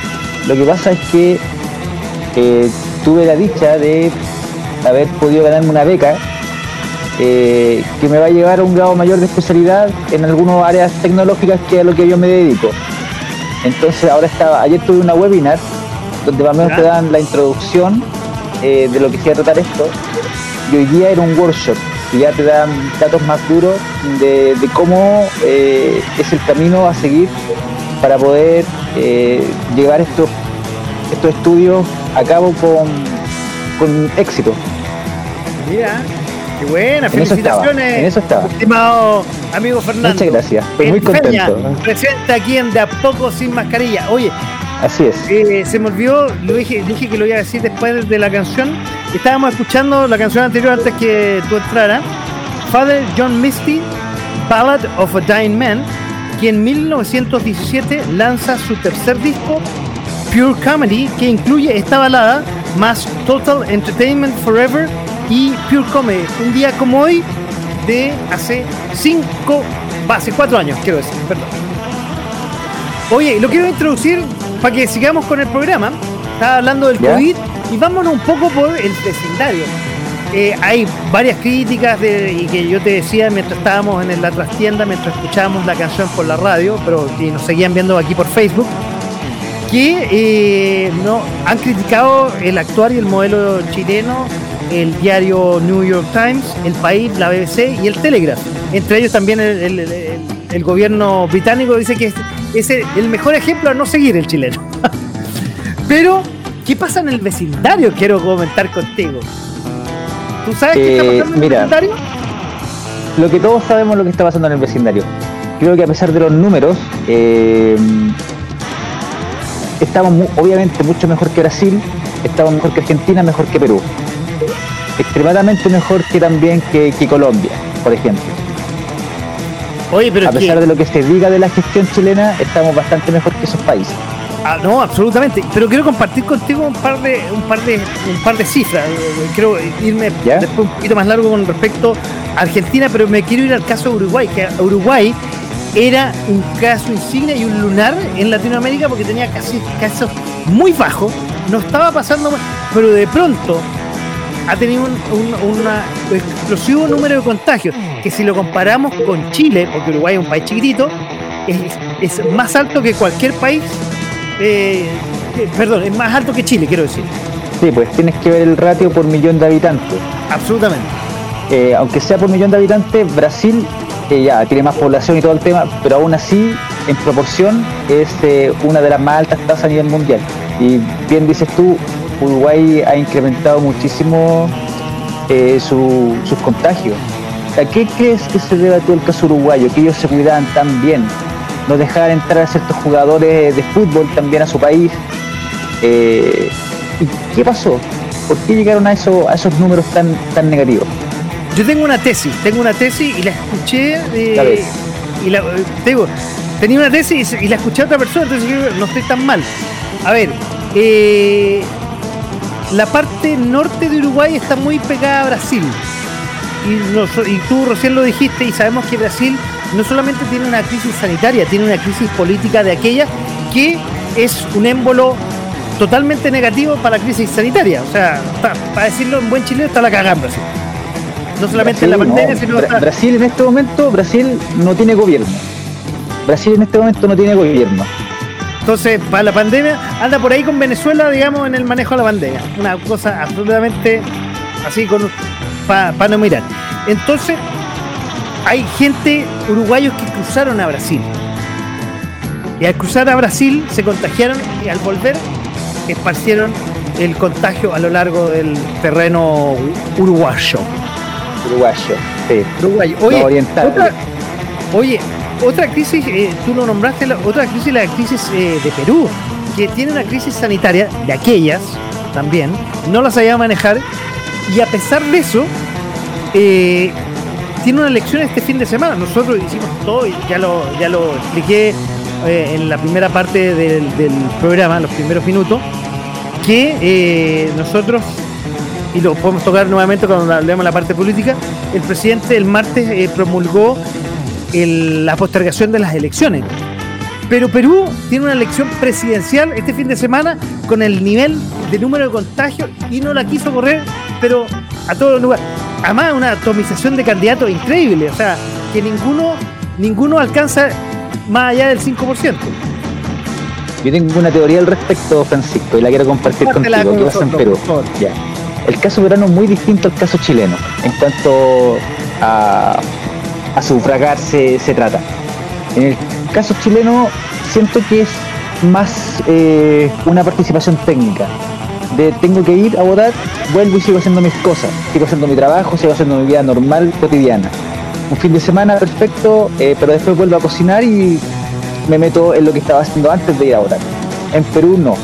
lo que pasa es que eh, tuve la dicha de haber podido ganarme una beca eh, que me va a llevar a un grado mayor de especialidad en algunas áreas tecnológicas que es a lo que yo me dedico. Entonces ahora estaba, ayer tuve una webinar donde más o menos te dan la introducción de lo que se va a tratar esto y hoy día era un workshop y ya te dan datos más duros de, cómo es el camino a seguir para poder eh, llevar estos, estos estudios a cabo con, con éxito. Mira, qué buena, felicitaciones. en eso estaba. Estimado amigo Fernando. Muchas gracias, estoy muy contento. Presenta aquí en De a poco sin mascarilla. Oye, Así es. Eh, se me olvidó, lo dije, dije que lo iba a decir después de la canción. Estábamos escuchando la canción anterior antes que tú entraras. Father John Misty, Ballad of a Dying Man, que en 1917 lanza su tercer disco, Pure Comedy, que incluye esta balada, más Total Entertainment Forever y Pure Comedy. Un día como hoy, de hace cinco, hace cuatro años, quiero decir, perdón. Oye, lo quiero introducir para que sigamos con el programa. Estaba hablando del COVID y vámonos un poco por el vecindario. Eh, hay varias críticas de, y que yo te decía mientras estábamos en la trastienda, mientras escuchábamos la canción por la radio, pero que nos seguían viendo aquí por Facebook, que eh, no, han criticado el actuar y el modelo chileno, el diario New York Times, el país, la BBC y el Telegraph. Entre ellos también el, gobierno británico dice que es, el mejor ejemplo a no seguir el chileno. pero, ¿qué pasa en el vecindario? Quiero comentar contigo. ¿Tú sabes qué está pasando en el vecindario? Lo que todos sabemos lo que está pasando en el vecindario. Creo que a pesar de los números, eh, estamos obviamente mucho mejor que Brasil, estamos mejor que Argentina, mejor que Perú. Extremadamente mejor que también que, Colombia, por ejemplo. Oye, pero a pesar de lo que se diga de la gestión chilena, estamos bastante mejor que esos países. Ah, no, absolutamente. Pero quiero compartir contigo un par de, un par de, un par de cifras. Quiero irme después un poquito más largo con respecto a Argentina, pero me quiero ir al caso de Uruguay, que Uruguay era un caso insignia y un lunar en Latinoamérica porque tenía casi casos muy bajos, no estaba pasando más, pero de pronto ha tenido un explosivo número de contagios, que si lo comparamos con Chile, porque Uruguay es un país chiquitito, es más alto que cualquier país eh, eh, perdón, es más alto que Chile, quiero decir. Sí, pues tienes que ver el ratio por millón de habitantes. Absolutamente. Eh, aunque sea por millón de habitantes, Brasil ya tiene más población y todo el tema, pero aún así, en proporción, es una de las más altas tasas a nivel mundial. Y bien dices tú, Uruguay ha incrementado muchísimo sus contagios. ¿A qué crees que se debe a todo el caso uruguayo? Que ellos se cuidaban tan bien, no dejar entrar a ciertos jugadores de fútbol también a su país. Eh, ¿Y qué pasó? ¿Por qué llegaron a, eso, a esos números tan, tan negativos? Yo tengo una tesis, tengo una tesis y la escuché. Eh, y la, digo, tenía una tesis y, la escuché a otra persona, entonces yo no estoy tan mal. A ver, eh, la parte norte de Uruguay está muy pegada a Brasil. Y, y tú recién lo dijiste y sabemos que Brasil no solamente tiene una crisis sanitaria, tiene una crisis política de aquella que es un émbolo totalmente negativo para la crisis sanitaria. O sea, para decirlo en buen chileno, está la cagada No solamente en la pandemia, sino. Brasil en este momento, Brasil no tiene gobierno. Brasil en este momento no tiene gobierno. Entonces, para la pandemia, anda por ahí con Venezuela, digamos, en el manejo de la pandemia. Una cosa absolutamente así, con para no mirar. Entonces, hay gente, uruguayos que cruzaron a Brasil. Y al cruzar a Brasil se contagiaron y al volver esparcieron el contagio a lo largo del terreno uruguayo. Uruguayo, sí. Uruguayo. Oye, otra, oye, otra crisis, eh, tú lo nombraste, otra crisis, la crisis eh, de Perú, que tiene una crisis sanitaria de aquellas también, no la sabía manejar y a pesar de eso, eh, tiene una elección este fin de semana. Nosotros hicimos todo y ya lo, ya lo expliqué eh, en la primera parte del, del programa, los primeros minutos, que eh, nosotros, y lo podemos tocar nuevamente cuando hablemos de la parte política, el presidente el martes eh, promulgó la postergación de las elecciones. Pero Perú tiene una elección presidencial este fin de semana con el nivel de número de contagios y no la quiso correr, pero a todos los lugares. Además, una atomización de candidatos increíble, o sea, que ninguno, ninguno alcanza más allá del 5%. Yo tengo una teoría al respecto, Francisco, y la quiero compartir Compártela contigo. con ¿Qué pasa en Perú? Ya. El caso peruano es muy distinto al caso chileno en cuanto a, a sufragar se, se trata. En el caso chileno siento que es más eh, una participación técnica. De tengo que ir a votar, vuelvo y sigo haciendo mis cosas, sigo haciendo mi trabajo, sigo haciendo mi vida normal, cotidiana. Un fin de semana perfecto, eh, pero después vuelvo a cocinar y me meto en lo que estaba haciendo antes de ir a votar. En Perú no.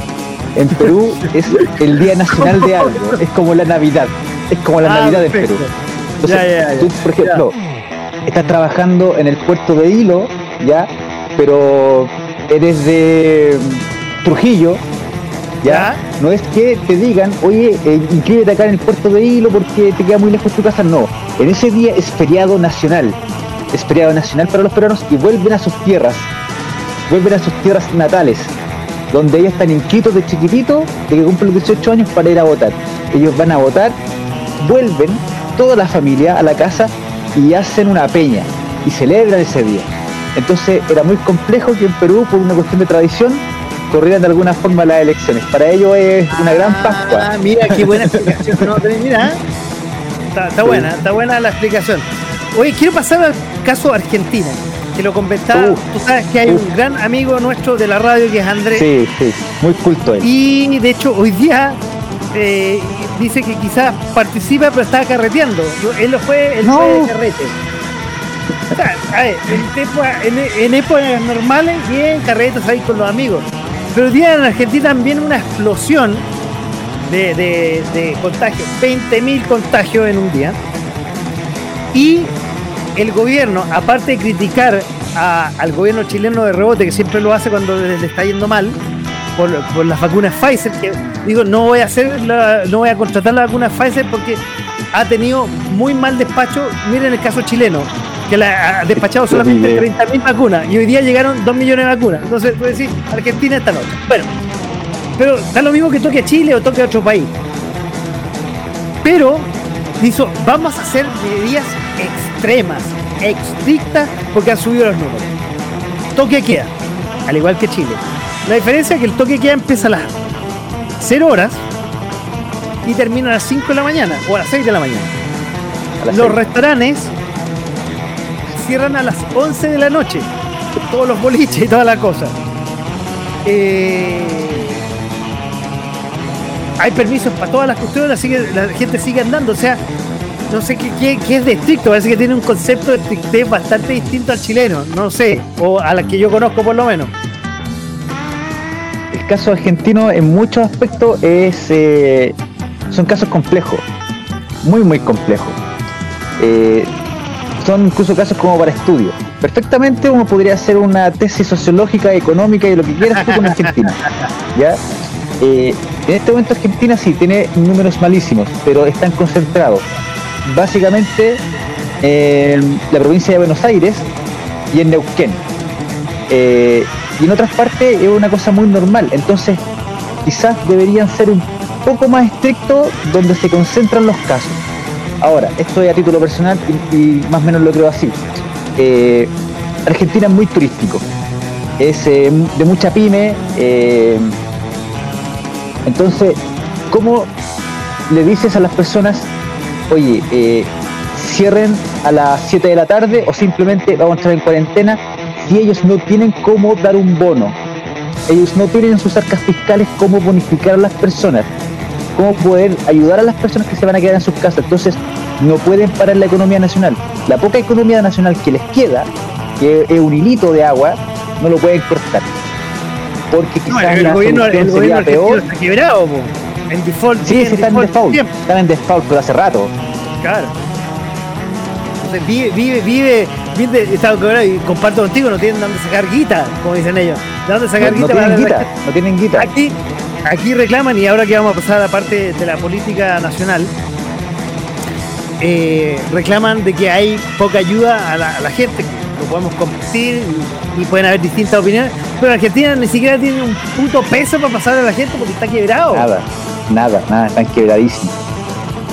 en Perú es el Día Nacional de algo, es como la Navidad, es como la Ah, Navidad de perfecto. Perú. Entonces, Ya, ya, ya. tú, por ejemplo, estás trabajando en el puerto de Hilo, ¿ya? Pero eres de Trujillo, ¿ya? No es que te digan, oye, eh, inscríbete acá en el puerto de Hilo porque te queda muy lejos tu casa, no. En ese día es feriado nacional, es feriado nacional para los peruanos y vuelven a sus tierras, vuelven a sus tierras natales, donde ellos están inscritos de chiquitito, de que cumplen los 18 años para ir a votar. Ellos van a votar, vuelven toda la familia a la casa y hacen una peña y celebran ese día. Entonces era muy complejo que en Perú, por una cuestión de tradición, corrieran de alguna forma las elecciones. Para ellos es una gran Ah, Pascua. mira, qué buena explicación. No, mira, ¿eh? está, está buena, está buena la explicación. Oye, quiero pasar al caso Argentina, que lo comentaba. Uf. Tú sabes que hay Uf. un gran amigo nuestro de la radio que es Andrés. Sí, sí, muy culto él. Y de hecho, hoy día eh, dice que quizás participa, pero estaba carreteando. Yo- Él lo fue, él No. fue de carrete. O sea, a ver, en, época- en- en épocas normales, bien, carretas ahí con los amigos. Pero día en Argentina también una explosión de, de, de contagios, 20.000 contagios en un día. Y el gobierno, aparte de criticar al gobierno chileno de rebote, que siempre lo hace cuando le, está yendo mal, por, por las vacunas Pfizer, que digo, no voy a hacer no voy a contratar la vacuna Pfizer porque ha tenido muy mal despacho. Miren el caso chileno, que la ha despachado solamente miré. 30.000 vacunas y hoy día llegaron 2 millones de vacunas. Entonces, tú decís, Argentina está loca. Bueno, pero da lo mismo que toque a Chile o toque a otro país. Pero dijo, vamos a hacer medidas extremas, estrictas, porque han subido los números. Toque queda, al igual que Chile. La diferencia es que el toque queda empieza a las 0 horas y termina a las 5 de la mañana o a las 6 de la mañana. Los seis. restaurantes cierran a las 11 de la noche. Todos los boliches y toda la cosa. Eh, hay permisos para todas las cuestiones, así que la gente sigue andando. O sea, no sé qué, qué- es de estricto. Parece que tiene un concepto de estrictez bastante distinto al chileno. No sé, o a la que yo conozco por lo menos. El caso argentino en muchos aspectos es eh, son casos complejos, muy muy complejos. Eh, son incluso casos como para estudio. Perfectamente uno podría hacer una tesis sociológica, económica y lo que quieras tú con Argentina. ¿ya? Eh, en este momento Argentina sí tiene números malísimos, pero están concentrados básicamente en la provincia de Buenos Aires y en Neuquén. Eh, y en otras partes es una cosa muy normal. Entonces, quizás deberían ser un poco más estrictos donde se concentran los casos. Ahora, esto es a título personal y, más o menos lo creo así. Eh, Argentina es muy turístico. Es eh, de mucha pyme. eh, entonces, ¿cómo le dices a las personas, oye, cierren a las 7 de la tarde o simplemente vamos a entrar en cuarentena si ellos no tienen cómo dar un bono? Ellos no tienen en sus arcas fiscales cómo bonificar a las personas, cómo poder ayudar a las personas que se van a quedar en sus casas. Entonces, no pueden parar la economía nacional. La poca economía nacional que les queda, que es un hilito de agua, no lo pueden cortar. porque quizás No, el, la gobierno, el gobierno peor. está quebrado, po. En default. Sí, están en default. Están en default, pero hace rato. Claro. Entonces vive, vive, vive, vive estado quebrado y comparto contigo, no tienen dónde sacar guita, como dicen ellos. ¿De dónde No, sacar no guita para tienen guita, no tienen guita. Aquí, aquí reclaman, y ahora que vamos a pasar a la parte de la política nacional, eh, reclaman de que hay poca ayuda a la, a la gente, lo podemos compartir y, pueden haber distintas opiniones, pero Argentina ni siquiera tiene un puto peso para pasar a la gente porque está quebrado. Nada, nada, nada, están quebradísimos.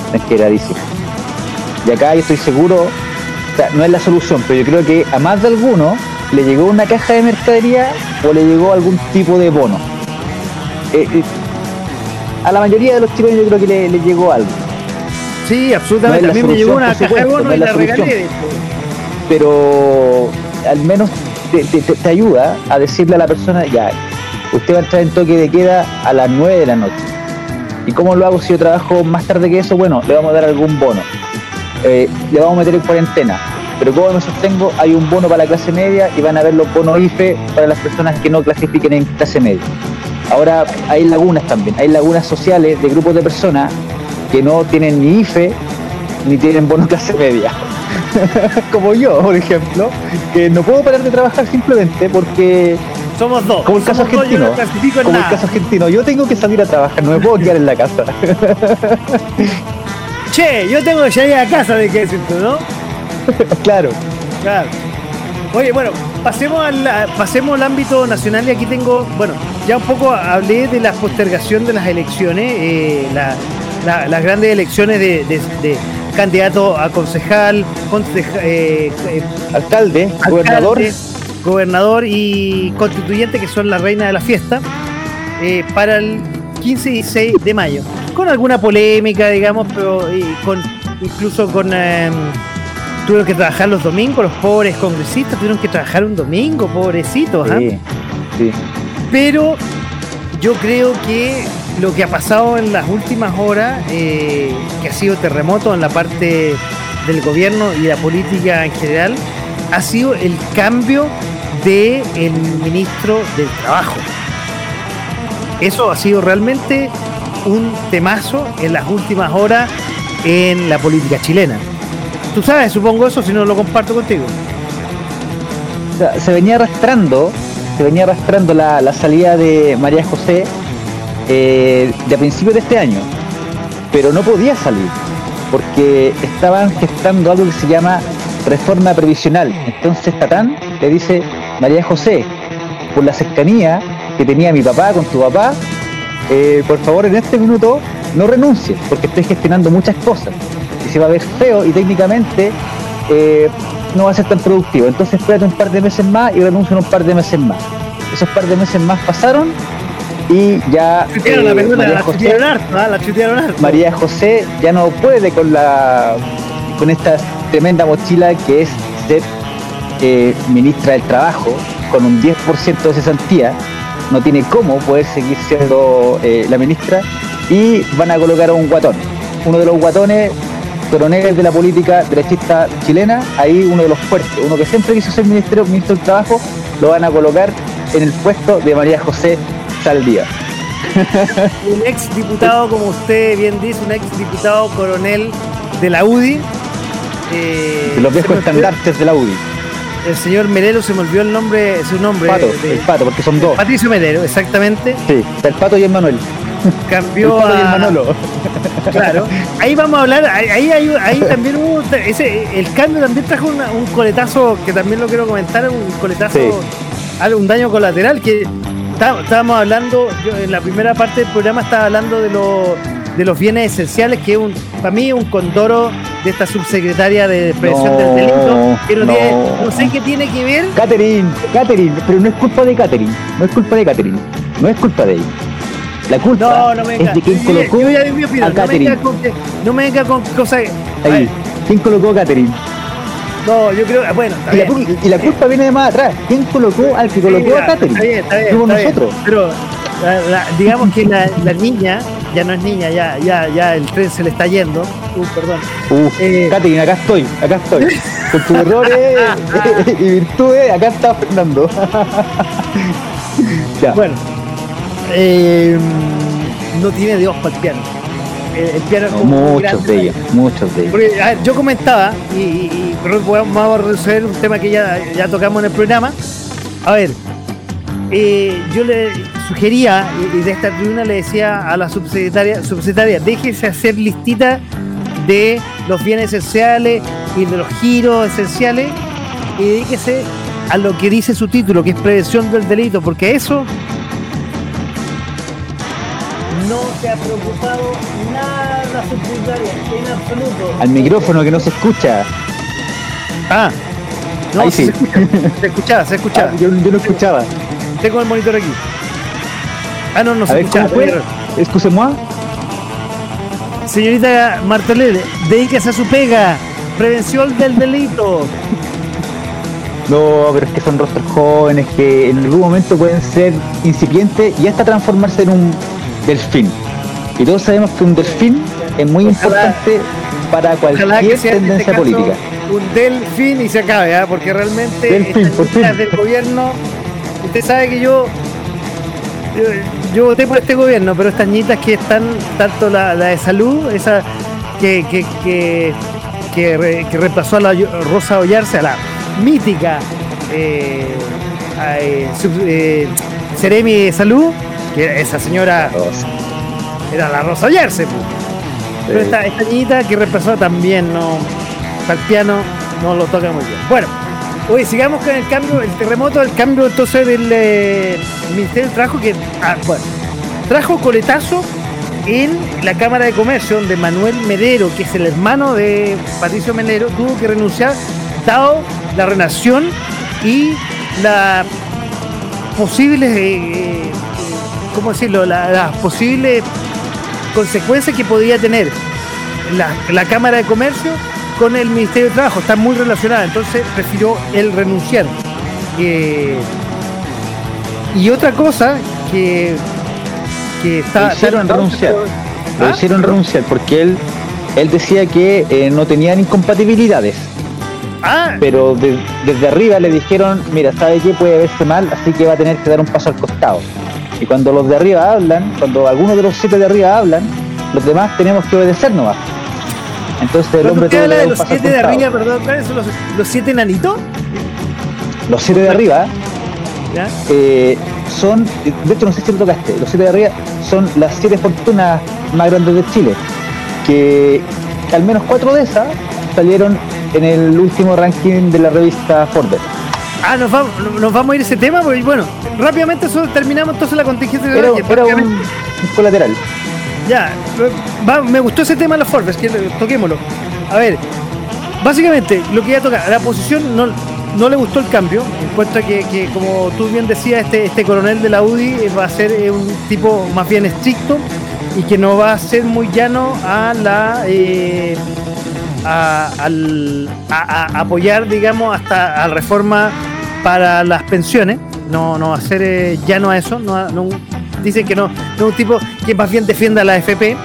Están quebradísimos. Y acá yo estoy seguro, o sea, no es la solución, pero yo creo que a más de alguno le llegó una caja de mercadería o le llegó algún tipo de bono. Eh, eh, a la mayoría de los chicos yo creo que le llegó algo. Sí, absolutamente. No mí me llegó una caja de supuesto, bono no y la regalé. pero al menos te, te- te- te ayuda a decirle a la persona, ya, usted va a entrar en toque de queda a las 9 de la noche. ¿Y cómo lo hago si yo trabajo más tarde que eso? Bueno, le vamos a dar algún bono. Eh, le vamos a meter en cuarentena. Pero ¿cómo me sostengo? Hay un bono para la clase media y van a ver los bonos IFE para las personas que no clasifiquen en clase media. Ahora hay lagunas también, hay lagunas sociales de grupos de personas que no tienen ni IFE ni tienen bono clase media. Como yo, por ejemplo, que no puedo parar de trabajar simplemente porque, Somos dos. como el caso Somos dos, yo argentino, no en como el caso argentino, yo tengo que salir a trabajar, no me puedo quedar en la casa. Che, yo tengo que salir a casa de qué decirte, ¿no? claro. Claro. Oye, bueno, pasemos al, pasemos al ámbito nacional y aquí tengo, bueno, ya un poco hablé de la postergación de las elecciones, eh, la- la- las grandes elecciones de, de- de candidato a concejal, conceja- eh, eh, Alcalde, gobernador, alcalde, gobernador y constituyente, que son la reina de la fiesta, eh, para el 15 y 16 de mayo. Con alguna polémica, digamos, pero con incluso con... eh, tuvieron que trabajar los domingos, los pobres congresistas tuvieron que trabajar un domingo, pobrecitos. ¿ah? sí, sí. Pero yo creo que lo que ha pasado en las últimas horas, eh, que ha sido terremoto en la parte del gobierno y la política en general, ha sido el cambio del ministro del Trabajo. Eso ha sido realmente un temazo en las últimas horas en la política chilena. Tú sabes, supongo eso, si no lo comparto contigo. Se venía arrastrando, se venía arrastrando la, la salida de María José eh, de a principios de este año, pero no podía salir porque estaban gestando algo que se llama reforma previsional. Entonces Tatán le dice, María José, por la cercanía que tenía mi papá con tu papá, eh, por favor en este minuto no renuncies, porque estoy gestionando muchas cosas y se va a ver feo y técnicamente eh, no va a ser tan productivo. Entonces espérate un par de meses más y renuncia en un par de meses más. Esos par de meses más pasaron y ya la eh, pelota, María la José chutearon harto, ¿ah? la. María José ya no puede con la con esta tremenda mochila que es ser eh, ministra del Trabajo con un 10% de cesantía. No tiene cómo poder seguir siendo eh, la ministra y van a colocar a un guatón. Uno de los guatones coroneles de la política derechista chilena, ahí uno de los fuertes, uno que siempre quiso ser ministro, ministro del Trabajo, lo van a colocar en el puesto de María José Saldívar. un ex diputado, como usted bien dice, un ex diputado coronel de la UDI. eh, los viejos olvidó- estandartes de la UDI. El señor Melero se me olvidó el nombre, su nombre. Pato, de- el pato, porque son dos. Patricio Melero, exactamente. Sí, el pato y el Manuel. El Cambió pato y el a. Manolo. Claro. Ahí vamos a hablar, ahí, ahí, ahí- también hubo. Ese, el cambio también trajo una- un coletazo, que también lo quiero comentar, un coletazo, Sí. un daño colateral, que está- estábamos hablando, yo en la primera parte del programa estaba hablando de, los de los bienes esenciales, que es un, para mí un condoro de esta subsecretaria de prevención No, del delito, que no, no. tiene- no sé qué tiene que ver. Catherine, Catherine, pero no es culpa de Catherine, no es culpa de Catherine, no es culpa de ella. La culpa No, no me es de quien colocó yo a no me Catherine. venga con, que- no me venga con cosas. Ahí, ¿quién colocó a Catherine? No, yo creo, bueno, está Y la, bien. cul- y la culpa viene de más atrás. ¿Quién colocó al que colocó a Catherine? Está bien, está bien. Está bien. nosotros. Pero la- la- digamos que la, la niña, ya no es niña, ya, ya, ya el tren se le está yendo. Uh, perdón. Uh, Eh. Catherine, acá estoy, acá estoy. Con tus errores y virtudes, acá está Fernando. Ya. Bueno, eh, no tiene Dios para el piano. El, el piano es No, como muy muchos de ellos, muchos de ellos. Porque, a ver, yo comentaba, y, y- y creo que vamos a resolver un tema que ya, ya tocamos en el programa. A ver, eh, yo le sugería, y, y de esta tribuna le decía a la subsecretaria, subsecretaria, déjese hacer listita de los bienes esenciales y de los giros esenciales y dedíquese a lo que dice su título, que es prevención del delito, porque eso no se ha preocupado nada la subsecretaria, en absoluto. Al micrófono que no se escucha. Ah, no, Ahí sí. Se, escucha, se escuchaba, se escuchaba. Ah, yo, yo no escuchaba. Tengo el monitor aquí. Ah, no, no se escuchaba. Excusez-moi. Señorita Martelele, dedíquese a su pega. Prevención del delito. No, pero es que son rostros jóvenes que en algún momento pueden ser incipientes y hasta transformarse en un delfín. Y todos sabemos que un delfín es muy importante para Ojalá cualquier este tendencia política. un delfín y se acabe, ¿ah? porque realmente Delfín, por fin. del gobierno, usted sabe que yo, yo yo voté por este gobierno, pero estas ñitas que están, tanto la, la de salud, esa que, que, que, que, re- que reemplazó a la Rosa Ollarse, a la mítica eh, a, eh, sub- eh, Seremi de Salud, que esa señora era la Rosa Ollarse, pues. Pero Sí. esta, esta niñita que reemplazó también no. Piano no lo toca muy bien. Bueno, oye, sigamos con el cambio, el terremoto, el cambio entonces del eh, Ministerio del Trabajo que ah, bueno, trajo coletazo en la Cámara de Comercio, donde Manuel Medero, que es el hermano de Patricio Medero, tuvo que renunciar, dado la renación y la posibles, eh, eh, ¿cómo decirlo? La- las posibles consecuencias que podría tener la, la Cámara de Comercio con el Ministerio de Trabajo. Está muy relacionada, entonces prefirió él renunciar. Eh, y otra cosa que, que está... Lo hicieron renunciar. Lo ¿Ah? hicieron renunciar porque él, él decía que eh, no tenían incompatibilidades. Ah, pero de- desde arriba le dijeron, mira, ¿sabe qué? Puede verse mal, así que va a tener que dar un paso al costado. Y cuando los de arriba hablan, cuando algunos de los siete de arriba hablan, los demás tenemos que obedecer nomás. Entonces el hombre usted habla de los siete de arriba, perdón, ¿cuáles son los, los siete nanitos? Los siete de arriba ¿Ya? eh, son, de hecho no sé si lo tocaste, los siete de arriba son las siete fortunas más grandes de Chile, que al menos cuatro de esas salieron en el último ranking de la revista Forbes. Ah, nos vamos, nos vamos a ir a ese tema, porque bueno, rápidamente solo terminamos entonces la contingencia de Valle, era un, un colateral. Ya, va- me gustó ese tema de los Forbes, que toquémoslo. A ver, básicamente, lo que ya toca, a la oposición no, no le gustó el cambio. Encuentra que, que, como tú bien decías, este, este coronel de la UDI eh, va a ser eh, un tipo más bien estricto y que no va a ser muy llano a la. eh, a, al- a- a apoyar, digamos, hasta a reforma para las pensiones. No, no va a ser eh, llano a eso. No, no- dicen que no, no es un tipo que más bien defienda la FP.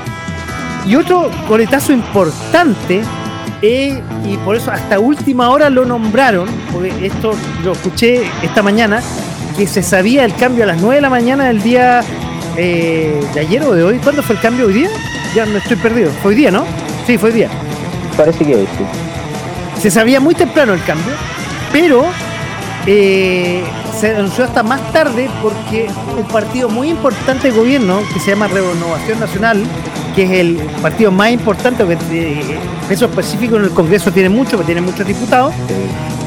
Y otro coletazo importante, eh, y por eso hasta última hora lo nombraron, porque esto lo escuché esta mañana, que se sabía el cambio a las 9 de la mañana del día eh, de ayer o de hoy. ¿Cuándo fue el cambio hoy día? Ya no estoy perdido. Fue hoy día, ¿no? Sí, fue hoy día. Parece que sí. Se sabía muy temprano el cambio, pero eh, se anunció hasta más tarde porque un partido muy importante de gobierno que se llama Renovación Nacional, que es el partido más importante, porque eh, peso específico en el Congreso tiene mucho, porque tiene muchos diputados,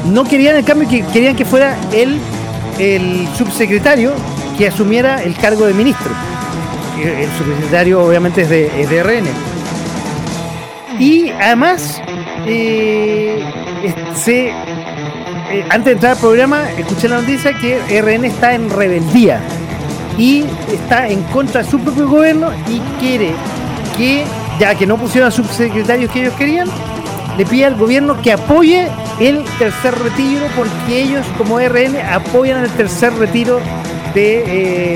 no querían el cambio, que querían que fuera el, el subsecretario que asumiera el cargo de ministro. Eh, El subsecretario obviamente es de, es de RN. Y además, eh, se, eh, antes de entrar al programa, escuché la noticia que RN está en rebeldía y está en contra de su propio gobierno y quiere que, ya que no pusieron a subsecretarios que ellos querían, le pide al gobierno que apoye el tercer retiro porque ellos como RN apoyan el tercer retiro de...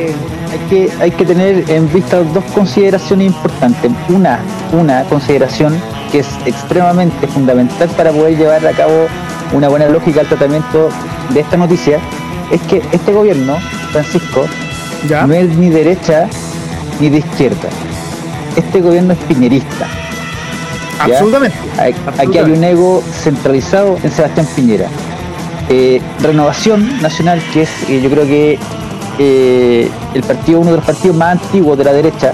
eh, Hay que, hay que tener en vista dos consideraciones importantes. Una, una consideración que es extremadamente fundamental para poder llevar a cabo una buena lógica al tratamiento de esta noticia, es que este gobierno Francisco, ¿Ya? no es ni derecha ni de izquierda. Este gobierno es piñerista. ¿ya? Absolutamente. Aquí hay un ego centralizado en Sebastián Piñera. Eh, Renovación Nacional, que es eh, yo creo que eh, el partido, uno de los partidos más antiguos de la derecha,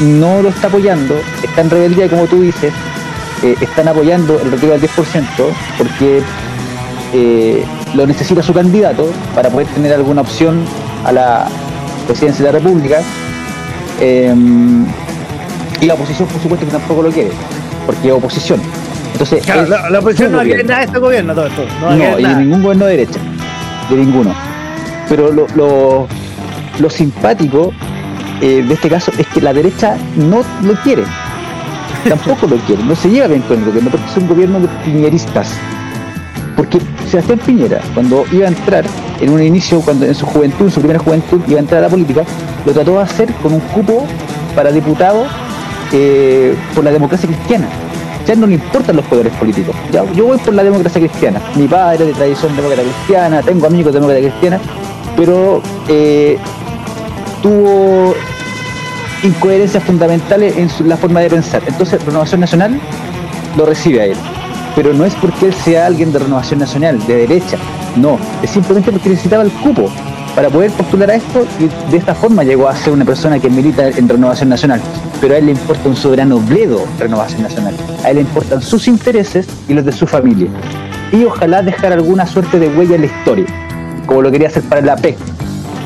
no lo está apoyando, está en rebeldía como tú dices, eh, están apoyando el retiro del 10% porque eh, lo necesita su candidato para poder tener alguna opción a la presidencia de la República. Eh, y la oposición, por supuesto, que tampoco lo quiere, porque es oposición. Entonces, Claro, la, la oposición no gobierno. nada de este gobierno, todo esto. No No, y de ningún gobierno de derecha, de ninguno. Pero lo, lo, lo simpático eh, de este caso es que la derecha no lo quiere, tampoco lo quiere, no se lleva bien con el gobierno porque es un gobierno de piñeristas. Porque Sebastián Piñera, cuando iba a entrar en un inicio, cuando en su juventud, en su primera juventud, iba a entrar a la política, lo trató de hacer con un cupo para diputado eh, por la democracia cristiana. Ya no le importan los poderes políticos. Ya, yo voy por la democracia cristiana. Mi padre de tradición demócrata cristiana, tengo amigos de demócrata cristiana, pero eh, tuvo incoherencias fundamentales en la forma de pensar. Entonces, Renovación Nacional lo recibe a él. Pero no es porque él sea alguien de Renovación Nacional, de derecha. No, es simplemente porque necesitaba el cupo para poder postular a esto y de esta forma llegó a ser una persona que milita en Renovación Nacional. Pero a él le importa un soberano bledo Renovación Nacional. A él le importan sus intereses y los de su familia. Y ojalá dejar alguna suerte de huella en la historia, como lo quería hacer para la PEC.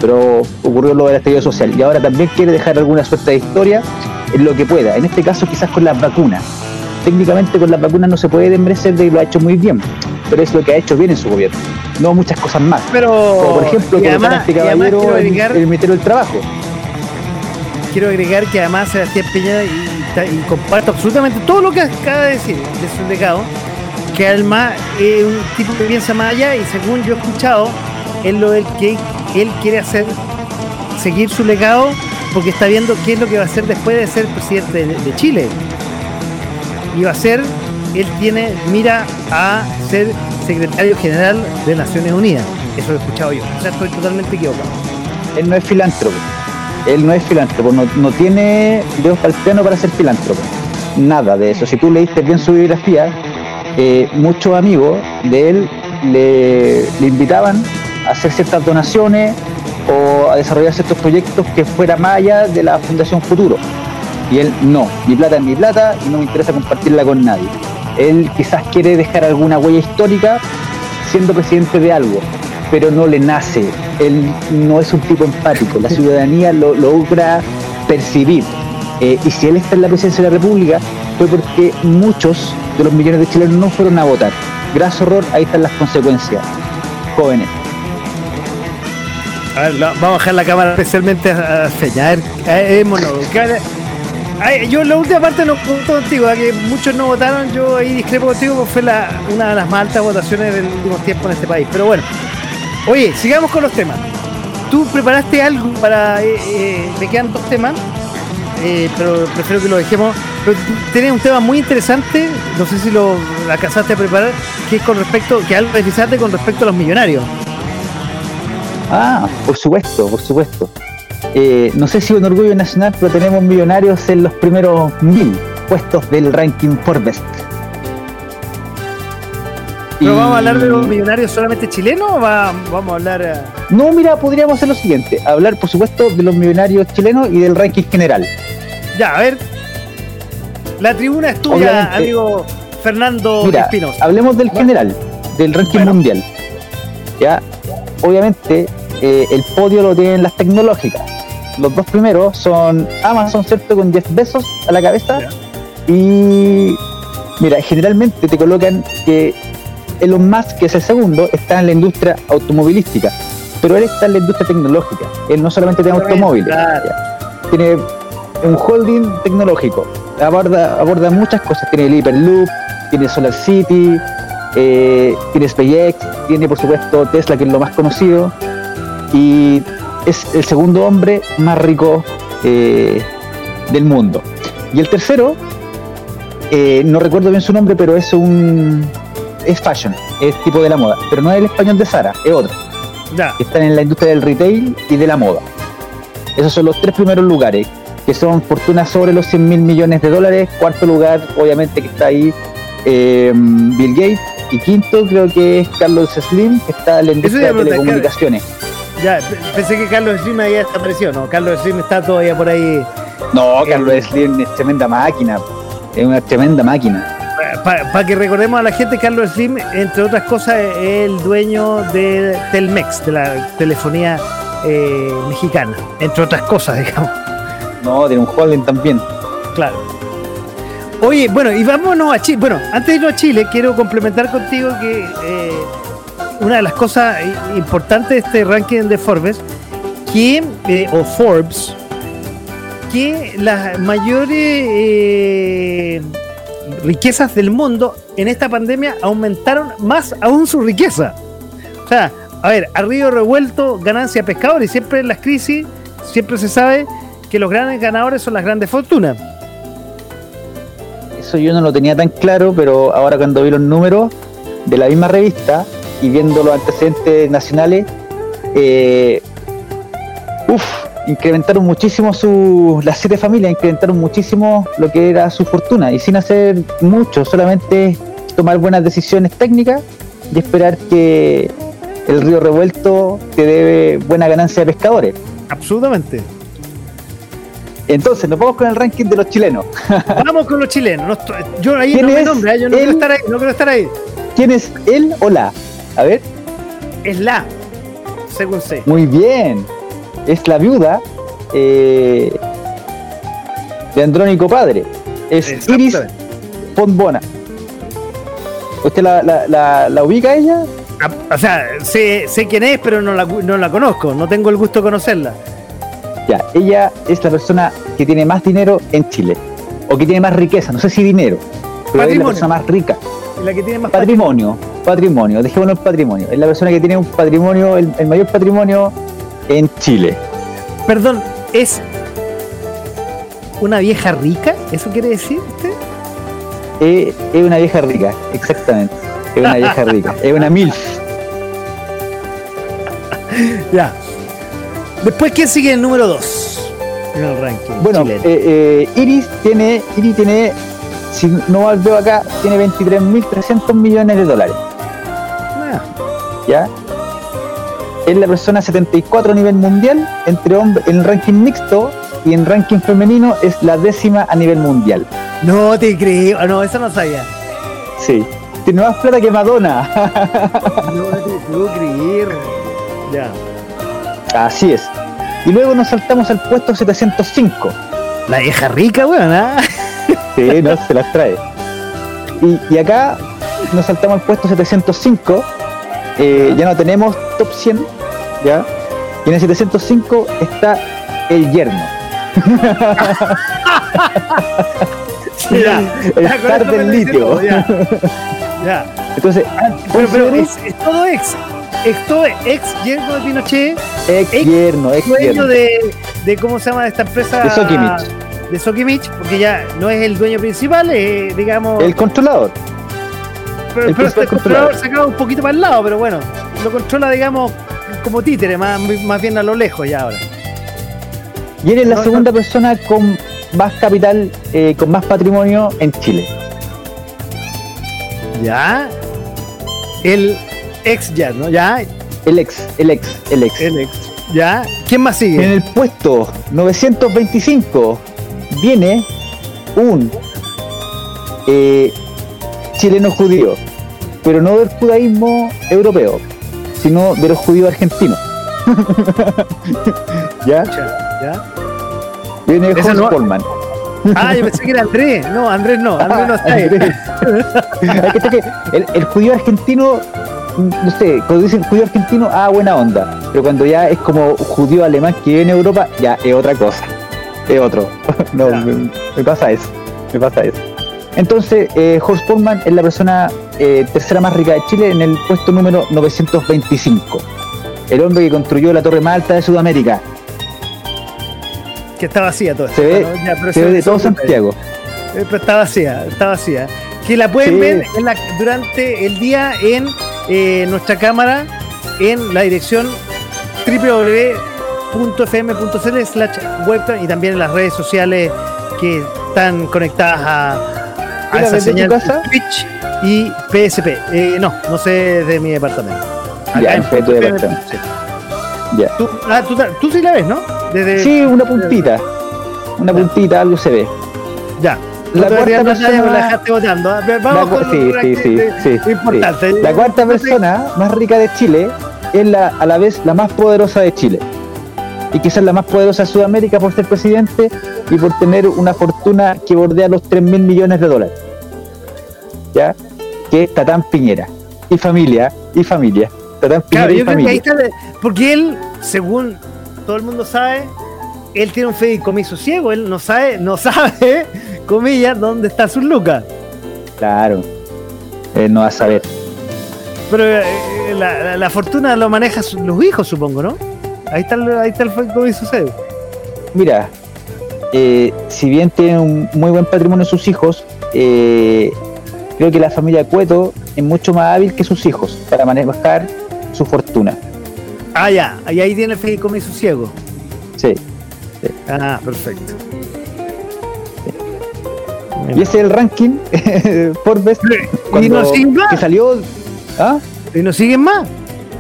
Pero ocurrió lo del estallido social. Y ahora también quiere dejar alguna suerte de historia en lo que pueda. En este caso quizás con las vacunas. Técnicamente con las vacunas no se puede desmerecer de que lo ha hecho muy bien. Pero es lo que ha hecho bien en su gobierno. No muchas cosas más. Pero, Como por ejemplo, colocar además, este caballero quiero agregar, el Ministerio del Trabajo. quiero agregar que además Sebastián Piñera, y, y comparto absolutamente todo lo que acaba de decir de su legado, que además es un tipo que piensa más allá y según yo he escuchado, es lo del que él quiere hacer, seguir su legado, porque está viendo qué es lo que va a hacer después de ser presidente de, Chile. Y va a ser, él tiene, mira a ser secretario general de Naciones Unidas. Eso lo he escuchado yo. O sea, estoy totalmente equivocado. Él no es filántropo. Él no es filántropo. No, no tiene dedos para el piano para ser filántropo. Nada de eso. Si tú leíste bien su biografía, eh, muchos amigos de él le, invitaban hacer ciertas donaciones o a desarrollar ciertos proyectos que fuera más de la Fundación Futuro. Y él no, mi plata es mi plata y no me interesa compartirla con nadie. Él quizás quiere dejar alguna huella histórica siendo presidente de algo, pero no le nace. Él no es un tipo empático, la ciudadanía lo logra percibir. Eh, y si él está en la presidencia de la República, fue porque muchos de los millones de chilenos no fueron a votar. Gracias horror, ahí están las consecuencias. Jóvenes. A ver, vamos a bajar la cámara especialmente a, a ver, eh, Ay, yo la última parte no punto contigo, que muchos no votaron, yo ahí discrepo contigo porque fue una de las más altas votaciones del último tiempo en este país. Pero bueno, oye, sigamos con los temas. Tú preparaste algo para... eh, eh, me quedan dos temas, eh, pero prefiero que lo dejemos. Pero tienes un tema muy interesante, no sé si lo alcanzaste a preparar, que es con respecto, que algo deslizaste con respecto a los millonarios. Ah, por supuesto, por supuesto. Eh, no sé si un orgullo nacional, pero tenemos millonarios en los primeros mil puestos del ranking Forbes. ¿Pero Y- vamos a hablar de los millonarios solamente chilenos o va- vamos a hablar... eh, No, mira, podríamos hacer lo siguiente, hablar por supuesto de los millonarios chilenos y del ranking general. Ya, a ver. La tribuna es tuya, Obviamente. amigo Fernando Espinosa. hablemos del general, del ranking Bueno. mundial. Ya, obviamente eh, el podio lo tienen las tecnológicas. Los dos primeros son Amazon, ¿cierto? Con 10 besos a la cabeza. Y mira, generalmente te colocan que Elon Musk, que es el segundo, está en la industria automovilística. Pero él está en la industria tecnológica. Él no solamente tiene automóviles. Claro. ya. Tiene un holding tecnológico. Aborda, aborda muchas cosas. Tiene el Hyperloop, tiene Solar City, eh, tiene SpaceX, tiene por supuesto Tesla, que es lo más conocido. Y es el segundo hombre más rico eh, del mundo. Y el tercero, eh, no recuerdo bien su nombre, pero es un. es fashion, es tipo de la moda. Pero no es el español de Sara, es otro. Ya. que están en la industria del retail y de la moda. Esos son los tres primeros lugares, que son fortunas sobre los 100 mil millones de dólares. Cuarto lugar, obviamente, que está ahí eh, Bill Gates. Y quinto, creo que es Carlos Slim, que está en la industria de telecomunicaciones. Ya, pe- pensé que Carlos Slim había desaparecido, ¿no? Carlos Slim está todavía por ahí. No, Carlos Slim es tremenda máquina. Es una tremenda máquina. Para que recordemos a la gente, Carlos Slim, entre otras cosas, es el dueño de Telmex, de la telefonía eh, mexicana. Entre otras cosas, digamos. No, tiene un holding también. Claro. Oye, bueno, y vámonos a Chile. Bueno, antes de irnos a Chile, quiero complementar contigo que eh, una de las cosas i- importantes de este ranking de Forbes, que, eh, o Forbes, que las mayores eh, riquezas del mundo en esta pandemia aumentaron más aún su riqueza. O sea, a ver, a revuelto, ganancia pescadores. Siempre en las crisis, siempre se sabe que los grandes ganadores son las grandes fortunas. Eso yo no lo tenía tan claro, pero ahora cuando vi los números de la misma revista y viendo los antecedentes nacionales, eh, uf, incrementaron muchísimo su, las siete familias incrementaron muchísimo lo que era su fortuna y sin hacer mucho, solamente tomar buenas decisiones técnicas y esperar que el río revuelto te debe buena ganancia de pescadores. Absolutamente. Entonces, nos vamos con el ranking de los chilenos. Vamos con los chilenos. No yo ahí ¿Quién no me es nombro, ¿eh? yo no quiero estar ahí, no quiero estar ahí. ¿Quién es él o la? A ver. Es la, según sé. Muy bien. Es la viuda eh, de Andrónico Padre. Es Iris. Fontbona. ¿Usted la, la, la, la ubica ella? Ah, O sea, sé, sé quién es, pero no la, no la conozco. No tengo el gusto de conocerla. Ya, ella es la persona que tiene más dinero en Chile. O que tiene más riqueza, no sé si dinero. Pero es la Patrimonio. persona más rica. La que tiene más Patrimonio, patrimonio, dejémoslo en patrimonio. Es la persona que tiene un patrimonio, el, el mayor patrimonio en Chile. Perdón, ¿es una vieja rica? ¿Eso quiere decir usted? Eh, es una vieja rica, exactamente. Es una vieja rica. Es una MILF. Ya. Después, ¿quién sigue el número 2 en el ranking? Bueno, eh, eh, Iris tiene, Iris tiene, si no mal veo acá, tiene 23.300 millones de dólares, Ah, ¿ya? Es la persona 74 a nivel mundial, entre hombres, en el ranking mixto y en ranking femenino es la décima a nivel mundial. no te creo. Ah, no, eso no sabía. Sí. Tiene más plata que Madonna. No te puedo creer. Ya. Así es. Y luego nos saltamos al puesto 705. La vieja rica, weón, ¿ah? Sí, no, se las trae. Y, y acá nos saltamos al puesto 705. eh, ya no tenemos top 100. ¿ya? Y en el 705 está el yerno. Ya, El me del litio. Ya. Ya. Entonces, Pero, pero es, es todo ex. Es todo ex yerno de Pinochet, ex yerno, ex dueño de, de cómo se llama esta empresa. De Sokimich. De Sokimich, porque ya no es el dueño principal, es, digamos. El controlador. pero el pero el controlador sacado un poquito para el lado, pero bueno, lo controla, digamos, como títere, más, más bien a lo lejos ya ahora. Y él es la No, segunda persona con más capital, eh, con más patrimonio en Chile. Ya. El ex yerno, ya. El ex, el ex, el ex. El ex. Ya. ¿Quién más sigue? En el puesto 925 viene un eh, chileno judío, pero no del judaísmo europeo, sino de los judíos argentinos. ¿Ya? ¿Ya? Viene Horst no- Polman. Ah, yo pensé que era Andrés. No, Andrés no. Andrés no está ahí. El, el judío argentino, no sé, cuando dicen judío argentino, ah, buena onda. Pero cuando ya es como judío alemán que vive en Europa, ya es otra cosa. Es otro. No, me, me pasa eso. Me pasa eso. Entonces, eh, Horst Polman es la persona eh, tercera más rica de Chile en el puesto número 925. El hombre que construyó la torre más alta de Sudamérica. Que está vacía todo. Se ve, Bueno, ya, pero se ve de todo. Santiago. Eh, Pero está vacía, está vacía. Que la pueden Sí. ver en la- durante el día en eh, nuestra cámara en la dirección www.fm.cl slash webcam y también en las redes sociales que están conectadas a, a ¿Tú la esa señal? Twitch y PSP. Eh, no, no sé de mi departamento. Ya, en tu departamento. sí. Ya. Tú, ah, tú, sí la ves, ¿no? Desde, Sí, una puntita. Una puntita, algo se ve. Ya. La cuarta persona- la dejaste votando. Vamos La con cu- sí, lo sí, sí, sí, sí. importante. La cuarta persona más rica de Chile es la, a la vez la más poderosa de Chile. Y quizás la más poderosa de Sudamérica por ser presidente y por tener una fortuna que bordea los 3 mil millones de dólares. ¿Ya? Que es Tatán Piñera. Y familia, y familia. Tatán Piñera Claro, y yo creo que ahí está. Porque él, según todo el mundo sabe, él tiene un fideicomiso ciego. Él no sabe, no sabe, comillas, dónde está su lucas. Claro. Él no va a saber. Pero eh, la, la- la fortuna lo maneja su- los hijos, supongo, ¿no? Ahí está, el- ahí está el fideicomiso ciego. Mira, eh, si bien tiene un muy buen patrimonio sus hijos, eh, creo que la familia Cueto es mucho más hábil que sus hijos para manejar su fortuna. Ah, ya. Y ahí tiene el fideicomiso ciego. Sí. Ah, perfecto. Y ese es el ranking Forbes Y cuando no que salió. ¿Ah? Y no siguen más.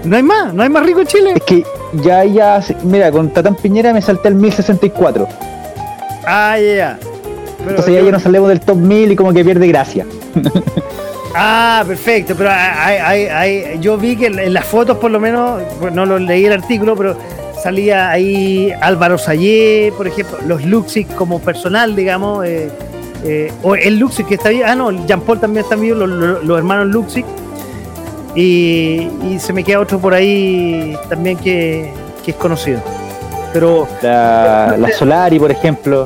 No hay más. No hay más rico en Chile. Es que ya, ya, mira, con Tatán Piñera me salté el 1064. Ah, ya, ya. Pero Entonces ya, ya nos salimos del top 1000 y como que pierde gracia. Ah, perfecto, pero hay, hay- hay- yo vi que en las fotos por lo menos, no lo leí el artículo, pero salía ahí Álvaro Sayé, por ejemplo, los Luxic como personal, digamos, eh, eh, o el Luxic que está bien, ah no, Jean Paul también está vivo, los, los- los hermanos Luxic, y, y se me queda otro por ahí también que, que es conocido. Pero La, la Solari, por ejemplo.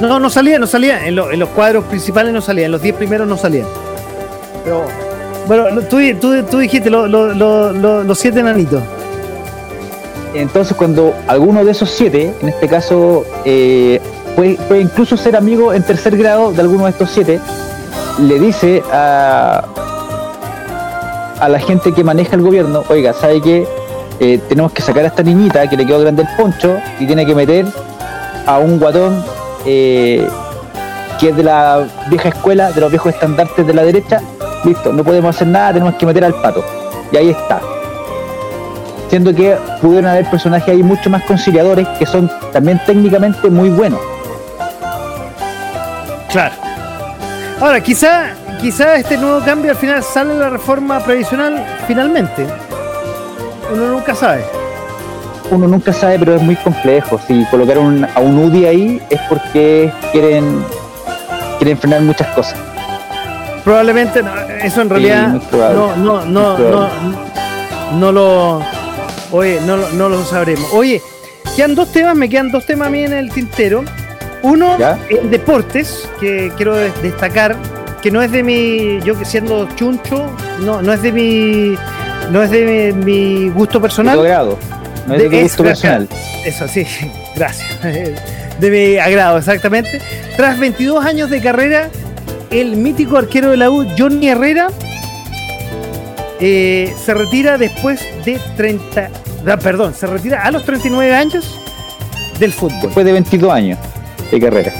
no, no salía, no salía, en, lo- en los cuadros principales no salía, en los 10 primeros no salían. Pero, bueno, tú, tú, tú dijiste lo- los siete enanitos. Entonces, cuando alguno de esos siete, en este caso, eh, puede, incluso ser amigo en tercer grado de alguno de estos siete, le dice a, a la gente que maneja el gobierno, oiga, ¿sabe qué? Eh, tenemos que sacar a esta niñita que le quedó grande el poncho y tiene que meter a un guatón eh, que es de la vieja escuela, de los viejos estandartes de la derecha. Listo, no podemos hacer nada, tenemos que meter al pato. Y ahí está siendo que pudieron haber personajes ahí mucho más conciliadores que son también técnicamente muy buenos. Claro. Ahora, quizá, quizá este nuevo cambio al final sale la reforma previsional finalmente. Uno nunca sabe. Uno nunca sabe, pero es muy complejo. Si colocaron a un UDI ahí es porque quieren quieren frenar muchas cosas. Probablemente no, eso en realidad no, no, no, no, no lo oye, no, no lo sabremos. Oye, quedan dos temas, me quedan dos temas a mí en el tintero. Uno, el deportes, que quiero de- destacar, que no es de mi, yo que siendo chuncho, no, no es de mi, no es de mi, mi gusto personal. grado. No es de De- gusto es- personal. Eso sí, gracias. De mi agrado, exactamente. Tras 22 años de carrera, el mítico arquero de la U, Johnny Herrera, eh, se retira después de 30. ah, perdón, se retira a los 39 años del fútbol. Después de 22 años de carrera.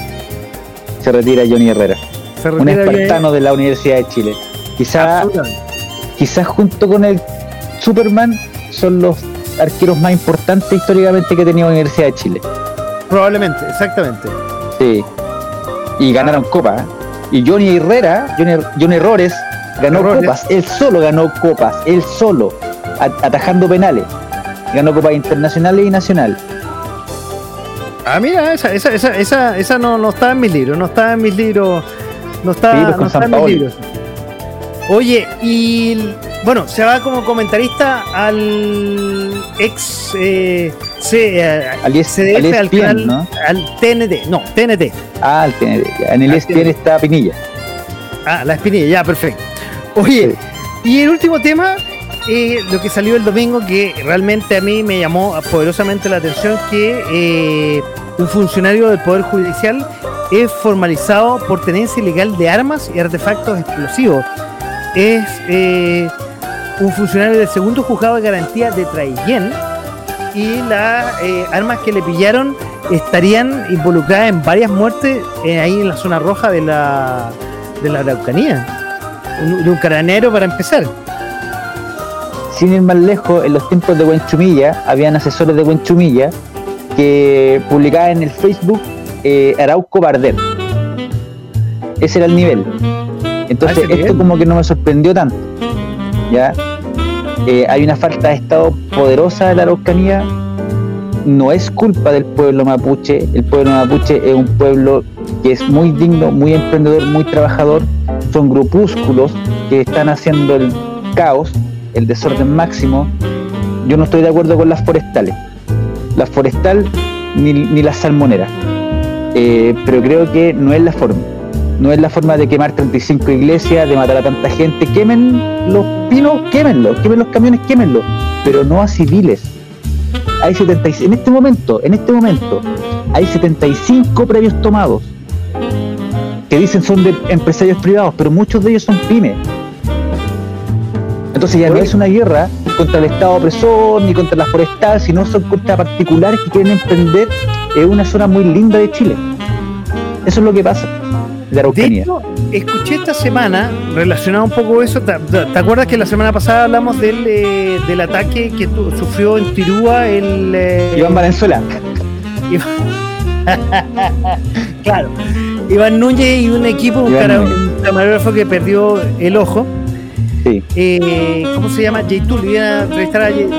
Se retira Johnny Herrera. Se Un espartano de la Universidad de Chile. Quizá, quizás junto con el Superman son los arqueros más importantes históricamente que ha tenido la Universidad de Chile. Probablemente, exactamente. Sí. Y ganaron copas. ¿eh? Y Johnny Herrera, Johnny, Johnny Errores, ganó Errores. copas. Él solo ganó copas. Él solo. atajando penales. Ganó copas internacionales y nacional. Ah, mira, esa, esa, esa, esa, esa no, no estaba en mis libros, no estaba en mis libros, no está, no está en mis libros. Oye, y bueno, se va como comentarista al ex eh, C- eh, Al ES- CDF, al al, ESPN, canal, ¿no? al TNT, no, TNT. Ah, el TNT, en el ESPN está Pinilla. Ah, la espinilla, ya, perfecto. Oye, y el último tema, lo que salió el domingo, que realmente a mí me llamó poderosamente la atención, que eh, un funcionario del Poder Judicial es formalizado por tenencia ilegal de armas y artefactos explosivos. Es, eh, un funcionario del segundo juzgado de garantía de Traillén y las eh, armas que le pillaron estarían involucradas en varias muertes ahí en la zona roja de la, de la Araucanía. De un caranero para empezar. Sin ir más lejos, en los tiempos de Huenchumilla, habían asesores de Huenchumilla que publicaban en el Facebook eh, Arauco Barder. Ese era el nivel. Entonces, Ah, esto nivel. como que no me sorprendió tanto. ¿Ya? Eh, hay una falta de Estado poderosa de la Araucanía. No es culpa del pueblo mapuche. El pueblo mapuche es un pueblo que es muy digno, muy emprendedor, muy trabajador. Son grupúsculos que están haciendo el caos, el desorden máximo. Yo no estoy de acuerdo con las forestales. La forestal ni, ni las salmoneras. Eh, pero creo que no es la forma. No es la forma de quemar 35 iglesias, de matar a tanta gente. Quemen los pinos, quémenlos. Quemen los camiones, quémenlos. Pero no a civiles. Hay 76, en este momento, en este momento, hay 75 previos tomados que dicen son de empresarios privados, pero muchos de ellos son pymes. Entonces ya no es una guerra contra el Estado opresor ni contra la forestal, sino son contra particulares que quieren emprender en una zona muy linda de Chile. Eso es lo que pasa de De hecho, escuché esta semana, relacionado un poco eso, ¿te, te acuerdas que la semana pasada hablamos del, eh, del ataque que tu- sufrió en Tirúa el... eh, Iván Valenzuela. claro. Iván Núñez y un equipo, un, cara- un camarógrafo que perdió el ojo. Eh, ¿Cómo se llama? Jay Tool. Iban a entrevistar a Jay-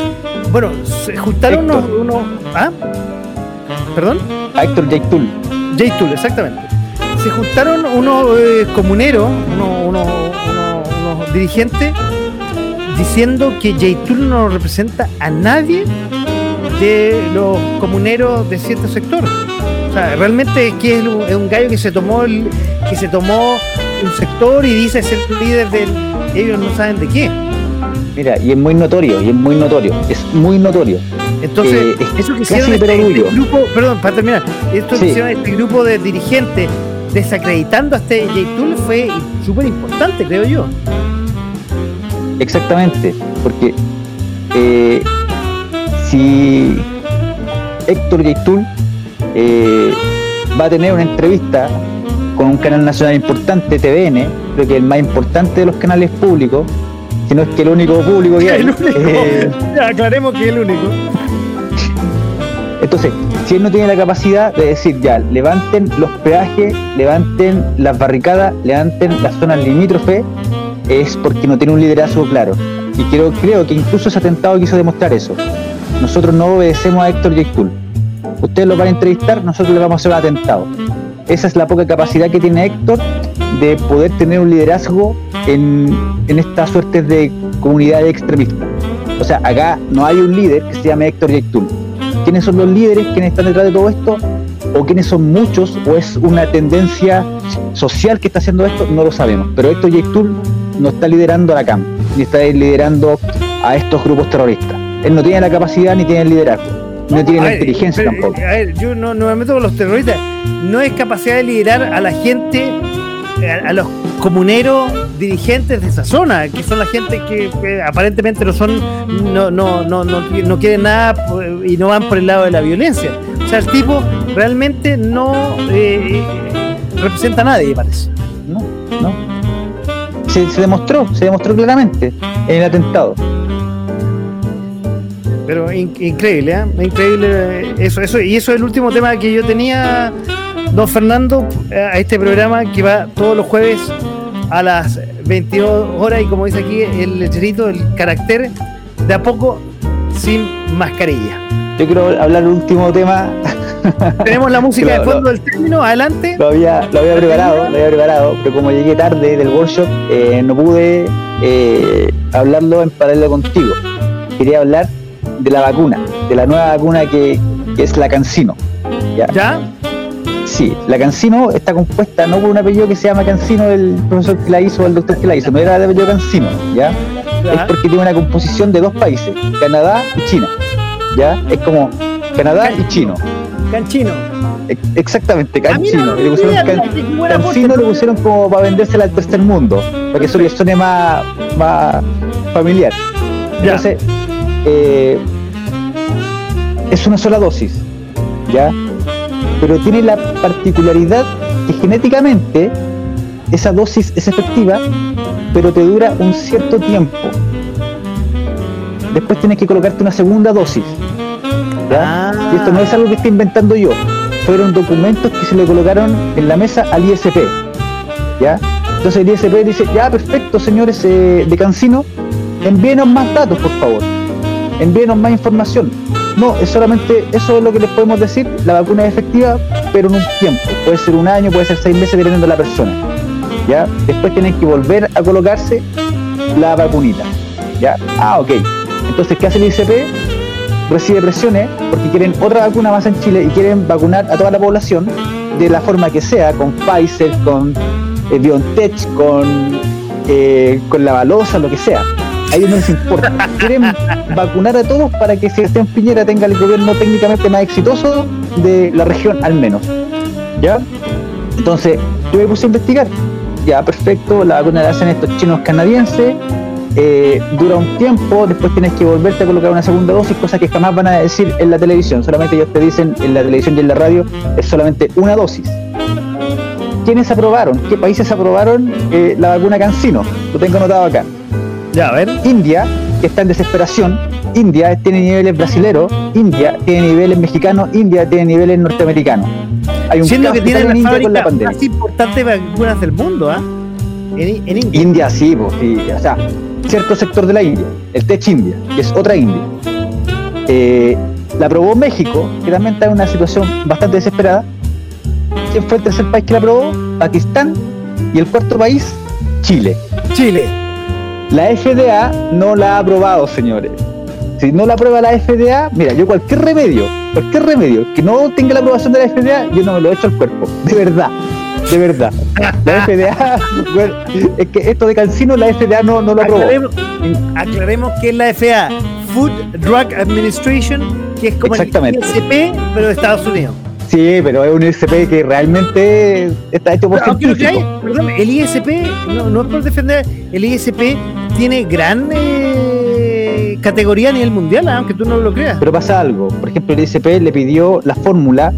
Bueno, se juntaron unos, ¿Ah? ¿Perdón? A Héctor Yaitul. Jay Tool, exactamente. Se juntaron unos eh, comuneros, unos, unos- unos- unos dirigentes, diciendo que Jay Tool no representa a nadie de los comuneros de cierto sector. O sea, realmente es que es un, es un gallo que se tomó el, que se tomó un sector y dice ser líder del. Ellos no saben de qué. Mira, y es muy notorio, y es muy notorio, es muy notorio. Entonces, Eh, es eso que hicieron este, este grupo, perdón, para terminar, esto que Sí. hicieron este grupo de dirigentes desacreditando a este J. Tool fue súper importante, creo yo. Exactamente, porque eh, si Héctor Yaitul eh, va a tener una entrevista con un canal nacional importante, TVN, creo que el más importante de los canales públicos, si no es que el único público que hay. El único. eh, Ya, aclaremos que es el único. entonces, si él no tiene la capacidad de decir ya, levanten los peajes, levanten las barricadas, levanten las zonas limítrofes, es porque no tiene un liderazgo claro. Y creo, creo que incluso ese atentado quiso demostrar eso. Nosotros no obedecemos a Héctor Yaitul. Ustedes lo van a entrevistar, nosotros le vamos a hacer un atentado. Esa es la poca capacidad que tiene Héctor de poder tener un liderazgo en, en estas suertes de comunidades extremistas. O sea, acá no hay un líder que se llame Héctor Yaitul. ¿Quiénes son los líderes? ¿Quiénes están detrás de todo esto? ¿O quiénes son muchos? ¿O es una tendencia social que está haciendo esto? No lo sabemos. Pero Héctor Yaitul no está liderando a la CAM, ni está liderando a estos grupos terroristas. Él no tiene la capacidad ni tiene el liderazgo. No tiene la inteligencia pero, tampoco. A ver, yo no, no me meto con los terroristas. No es capacidad de liderar a la gente, a, a los comuneros dirigentes de esa zona, que son la gente que, que aparentemente no son, no, no, no, no, no quieren nada y no van por el lado de la violencia. O sea, el tipo realmente no eh, representa a nadie, parece. No, no. Se, se demostró, se demostró claramente en el atentado. Pero in- increíble, ¿eh? Increíble eh, eso, eso. Y eso es el último tema que yo tenía, don Fernando, eh, a este programa que va todos los jueves a las 22 horas y como dice aquí el lecherito, el carácter, de a poco sin mascarilla. Yo quiero hablar del último tema. Tenemos la música de fondo del término, adelante. Lo había, lo había preparado, lo había preparado, pero como llegué tarde del workshop, eh, no pude eh, hablarlo en paralelo contigo. Quería hablar de la vacuna, de la nueva vacuna que, que es la Cancino. ¿Ya? Sí, la Cancino está compuesta no por un apellido que se llama Cancino, el profesor que la hizo o el doctor que la hizo, no era de apellido Cancino, ¿ya? Es porque tiene una composición de dos países, Canadá y China, ¿ya? Es como Canadá y chino. Canchino. Ex- Exactamente, Cancino. Y le pusieron mira, can- Cancino le pusieron como para vendérsela al tercer mundo, para que eso le suene más, más familiar. Ya. Entonces, eh, es una sola dosis, ¿ya? Pero tiene la particularidad que genéticamente esa dosis es efectiva, pero te dura un cierto tiempo. Después tienes que colocarte una segunda dosis. Ah. Y esto no es algo que esté inventando yo. Fueron documentos que se le colocaron en la mesa al ISP. ¿ya? Entonces el ISP dice, ya perfecto, señores eh, de Cancino, envíenos más datos, por favor. Envíenos más información. No, es solamente eso es lo que les podemos decir. La vacuna es efectiva, pero en un tiempo. Puede ser un año, puede ser seis meses, dependiendo de la persona. ¿Ya? Después tienen que volver a colocarse la vacunita. ¿Ya? Ah, ok. Entonces, ¿qué hace el ICP? Recibe presiones porque quieren otra vacuna más en Chile y quieren vacunar a toda la población de la forma que sea, con Pfizer, con eh, BioNTech, con, eh, con la balosa, lo que sea. A ellos no les importa. Quieren vacunar a todos para que Sebastián Piñera tenga el gobierno técnicamente más exitoso de la región al menos. ¿Ya? Entonces, yo me puse a investigar. Ya, perfecto, la vacuna la hacen estos chinos canadienses. eh, dura un tiempo, después tienes que volverte a colocar una segunda dosis, cosa que jamás van a decir en la televisión. Solamente ellos te dicen en la televisión y en la radio es solamente una dosis. ¿Quiénes aprobaron? ¿Qué países aprobaron eh, la vacuna Cancino? Lo tengo anotado acá. Ya, a ver. India, que está en desesperación, India tiene niveles brasileros, India tiene niveles mexicanos, India tiene niveles norteamericanos. Hay un Siendo que tiene la con la fábrica pandemia. más importante de vacunas del mundo, ¿ah? En, en India. India sí, pues, o sea, cierto sector de la India, el Tech India, que es otra India. Eh, la aprobó México, que también está en una situación bastante desesperada. ¿Quién fue el tercer país que la aprobó? Pakistán. Y el cuarto país, Chile. Chile. La FDA no la ha aprobado, señores. Si no la aprueba la FDA, mira, yo cualquier remedio, cualquier remedio que no tenga la aprobación de la FDA, yo no me lo echo al cuerpo. De verdad, de verdad. La FDA, bueno, es que esto de Cancino, la FDA no, no lo aprobó. Aclaremos, aclaremos que es la FDA, Food Drug Administration, que es como el. ISP, pero de Estados Unidos. Sí, pero es un ISP que realmente está hecho por científicos. perdón, el ISP, no, no es por defender, el ISP tiene gran eh, categoría a nivel mundial, ¿ah? aunque tú no lo creas. Pero pasa algo. Por ejemplo, el ISP le pidió la fórmula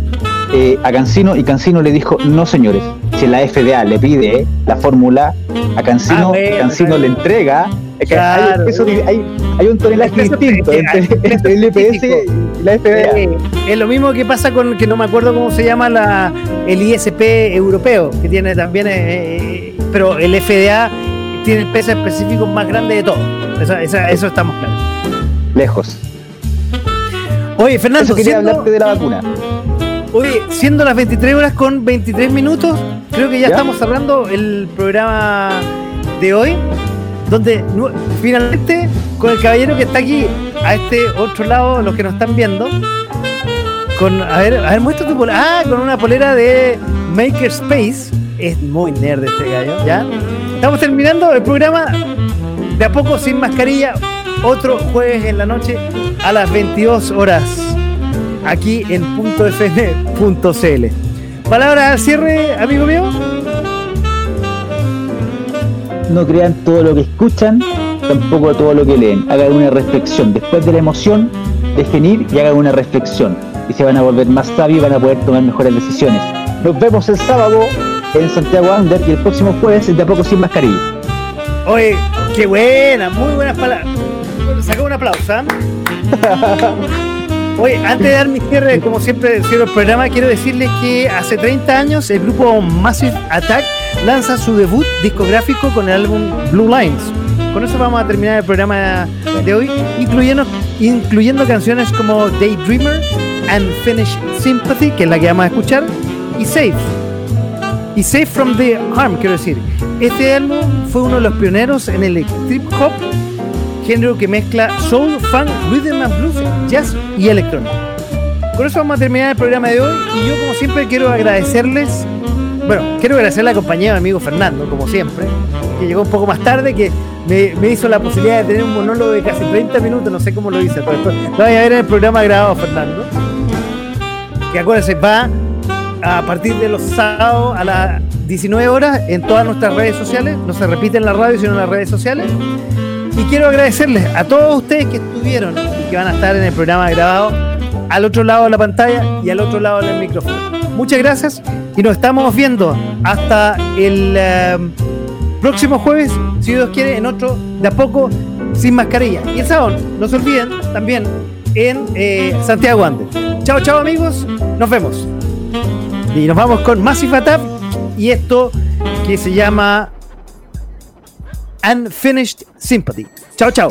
eh, a Cancino y Cancino le dijo, no señores, si la FDA le pide la fórmula a Cancino, Ah, Cancino le entrega, es que hay, Claro. un peso di- hay, hay un tonelaje distinto entre, entre el IPS y la FDA. Eh, es lo mismo que pasa con que no me acuerdo cómo se llama la el ISP europeo, que tiene también, eh, eh, pero el FDA tiene el peso específico más grande de todo. Eso, estamos claros. Lejos. Oye, Fernando, Eso quería siendo, hablarte de la vacuna. oye, siendo las 23 horas con 23 minutos, creo que ya, ¿Ya? estamos cerrando el programa de hoy, donde finalmente con el caballero que está aquí a este otro lado, los que nos están viendo, con, a ver, a ver, muestra tu polera. Ah, con una polera de Makerspace. Es muy nerd este gallo, ¿ya? Estamos terminando el programa de a poco sin mascarilla. Otro jueves en la noche a las 22 horas. Aquí en .fm.cl. Palabras al cierre, amigo mío. No crean todo lo que escuchan, tampoco todo lo que leen. Hagan una reflexión. Después de la emoción, dejen ir y hagan una reflexión. Y se van a volver más sabios y van a poder tomar mejores decisiones. Nos vemos el sábado en Santiago Under y el próximo jueves en de a poco sin mascarilla. Oye, qué buena, muy buenas palabras. Saca un aplauso, ¿ah? Oye, antes de dar mi cierre, como siempre cierro el programa, quiero decirles que hace 30 años el grupo Massive Attack lanza su debut discográfico con el álbum Blue Lines. Con eso vamos a terminar el programa de hoy, incluyendo, incluyendo canciones como Daydreamer and Finish Sympathy, que es la que vamos a escuchar, y Safe. Y Safe from the Harm, quiero decir. Este álbum fue uno de los pioneros en el trip hop, género que mezcla soul, funk, rhythm blues, jazz y electrónica. Con eso vamos a terminar el programa de hoy y yo como siempre quiero agradecerles, bueno, quiero agradecer la compañía de mi amigo Fernando, como siempre, que llegó un poco más tarde, que me, hizo la posibilidad de tener un monólogo de casi 30 minutos, no sé cómo lo hice, pero después lo voy a ver en el programa grabado Fernando. Que acuérdense, va a partir de los sábados a las 19 horas en todas nuestras redes sociales, no se repite en la radio sino en las redes sociales. Y quiero agradecerles a todos ustedes que estuvieron y que van a estar en el programa grabado al otro lado de la pantalla y al otro lado del micrófono. Muchas gracias y nos estamos viendo hasta el eh, próximo jueves, si Dios quiere, en otro de a poco sin mascarilla. Y el sábado, no se olviden también en eh, Santiago Andes. Chao, chao amigos, nos vemos. Y nos vamos con Massive Attack y esto que se llama Unfinished Sympathy. Chao, chao.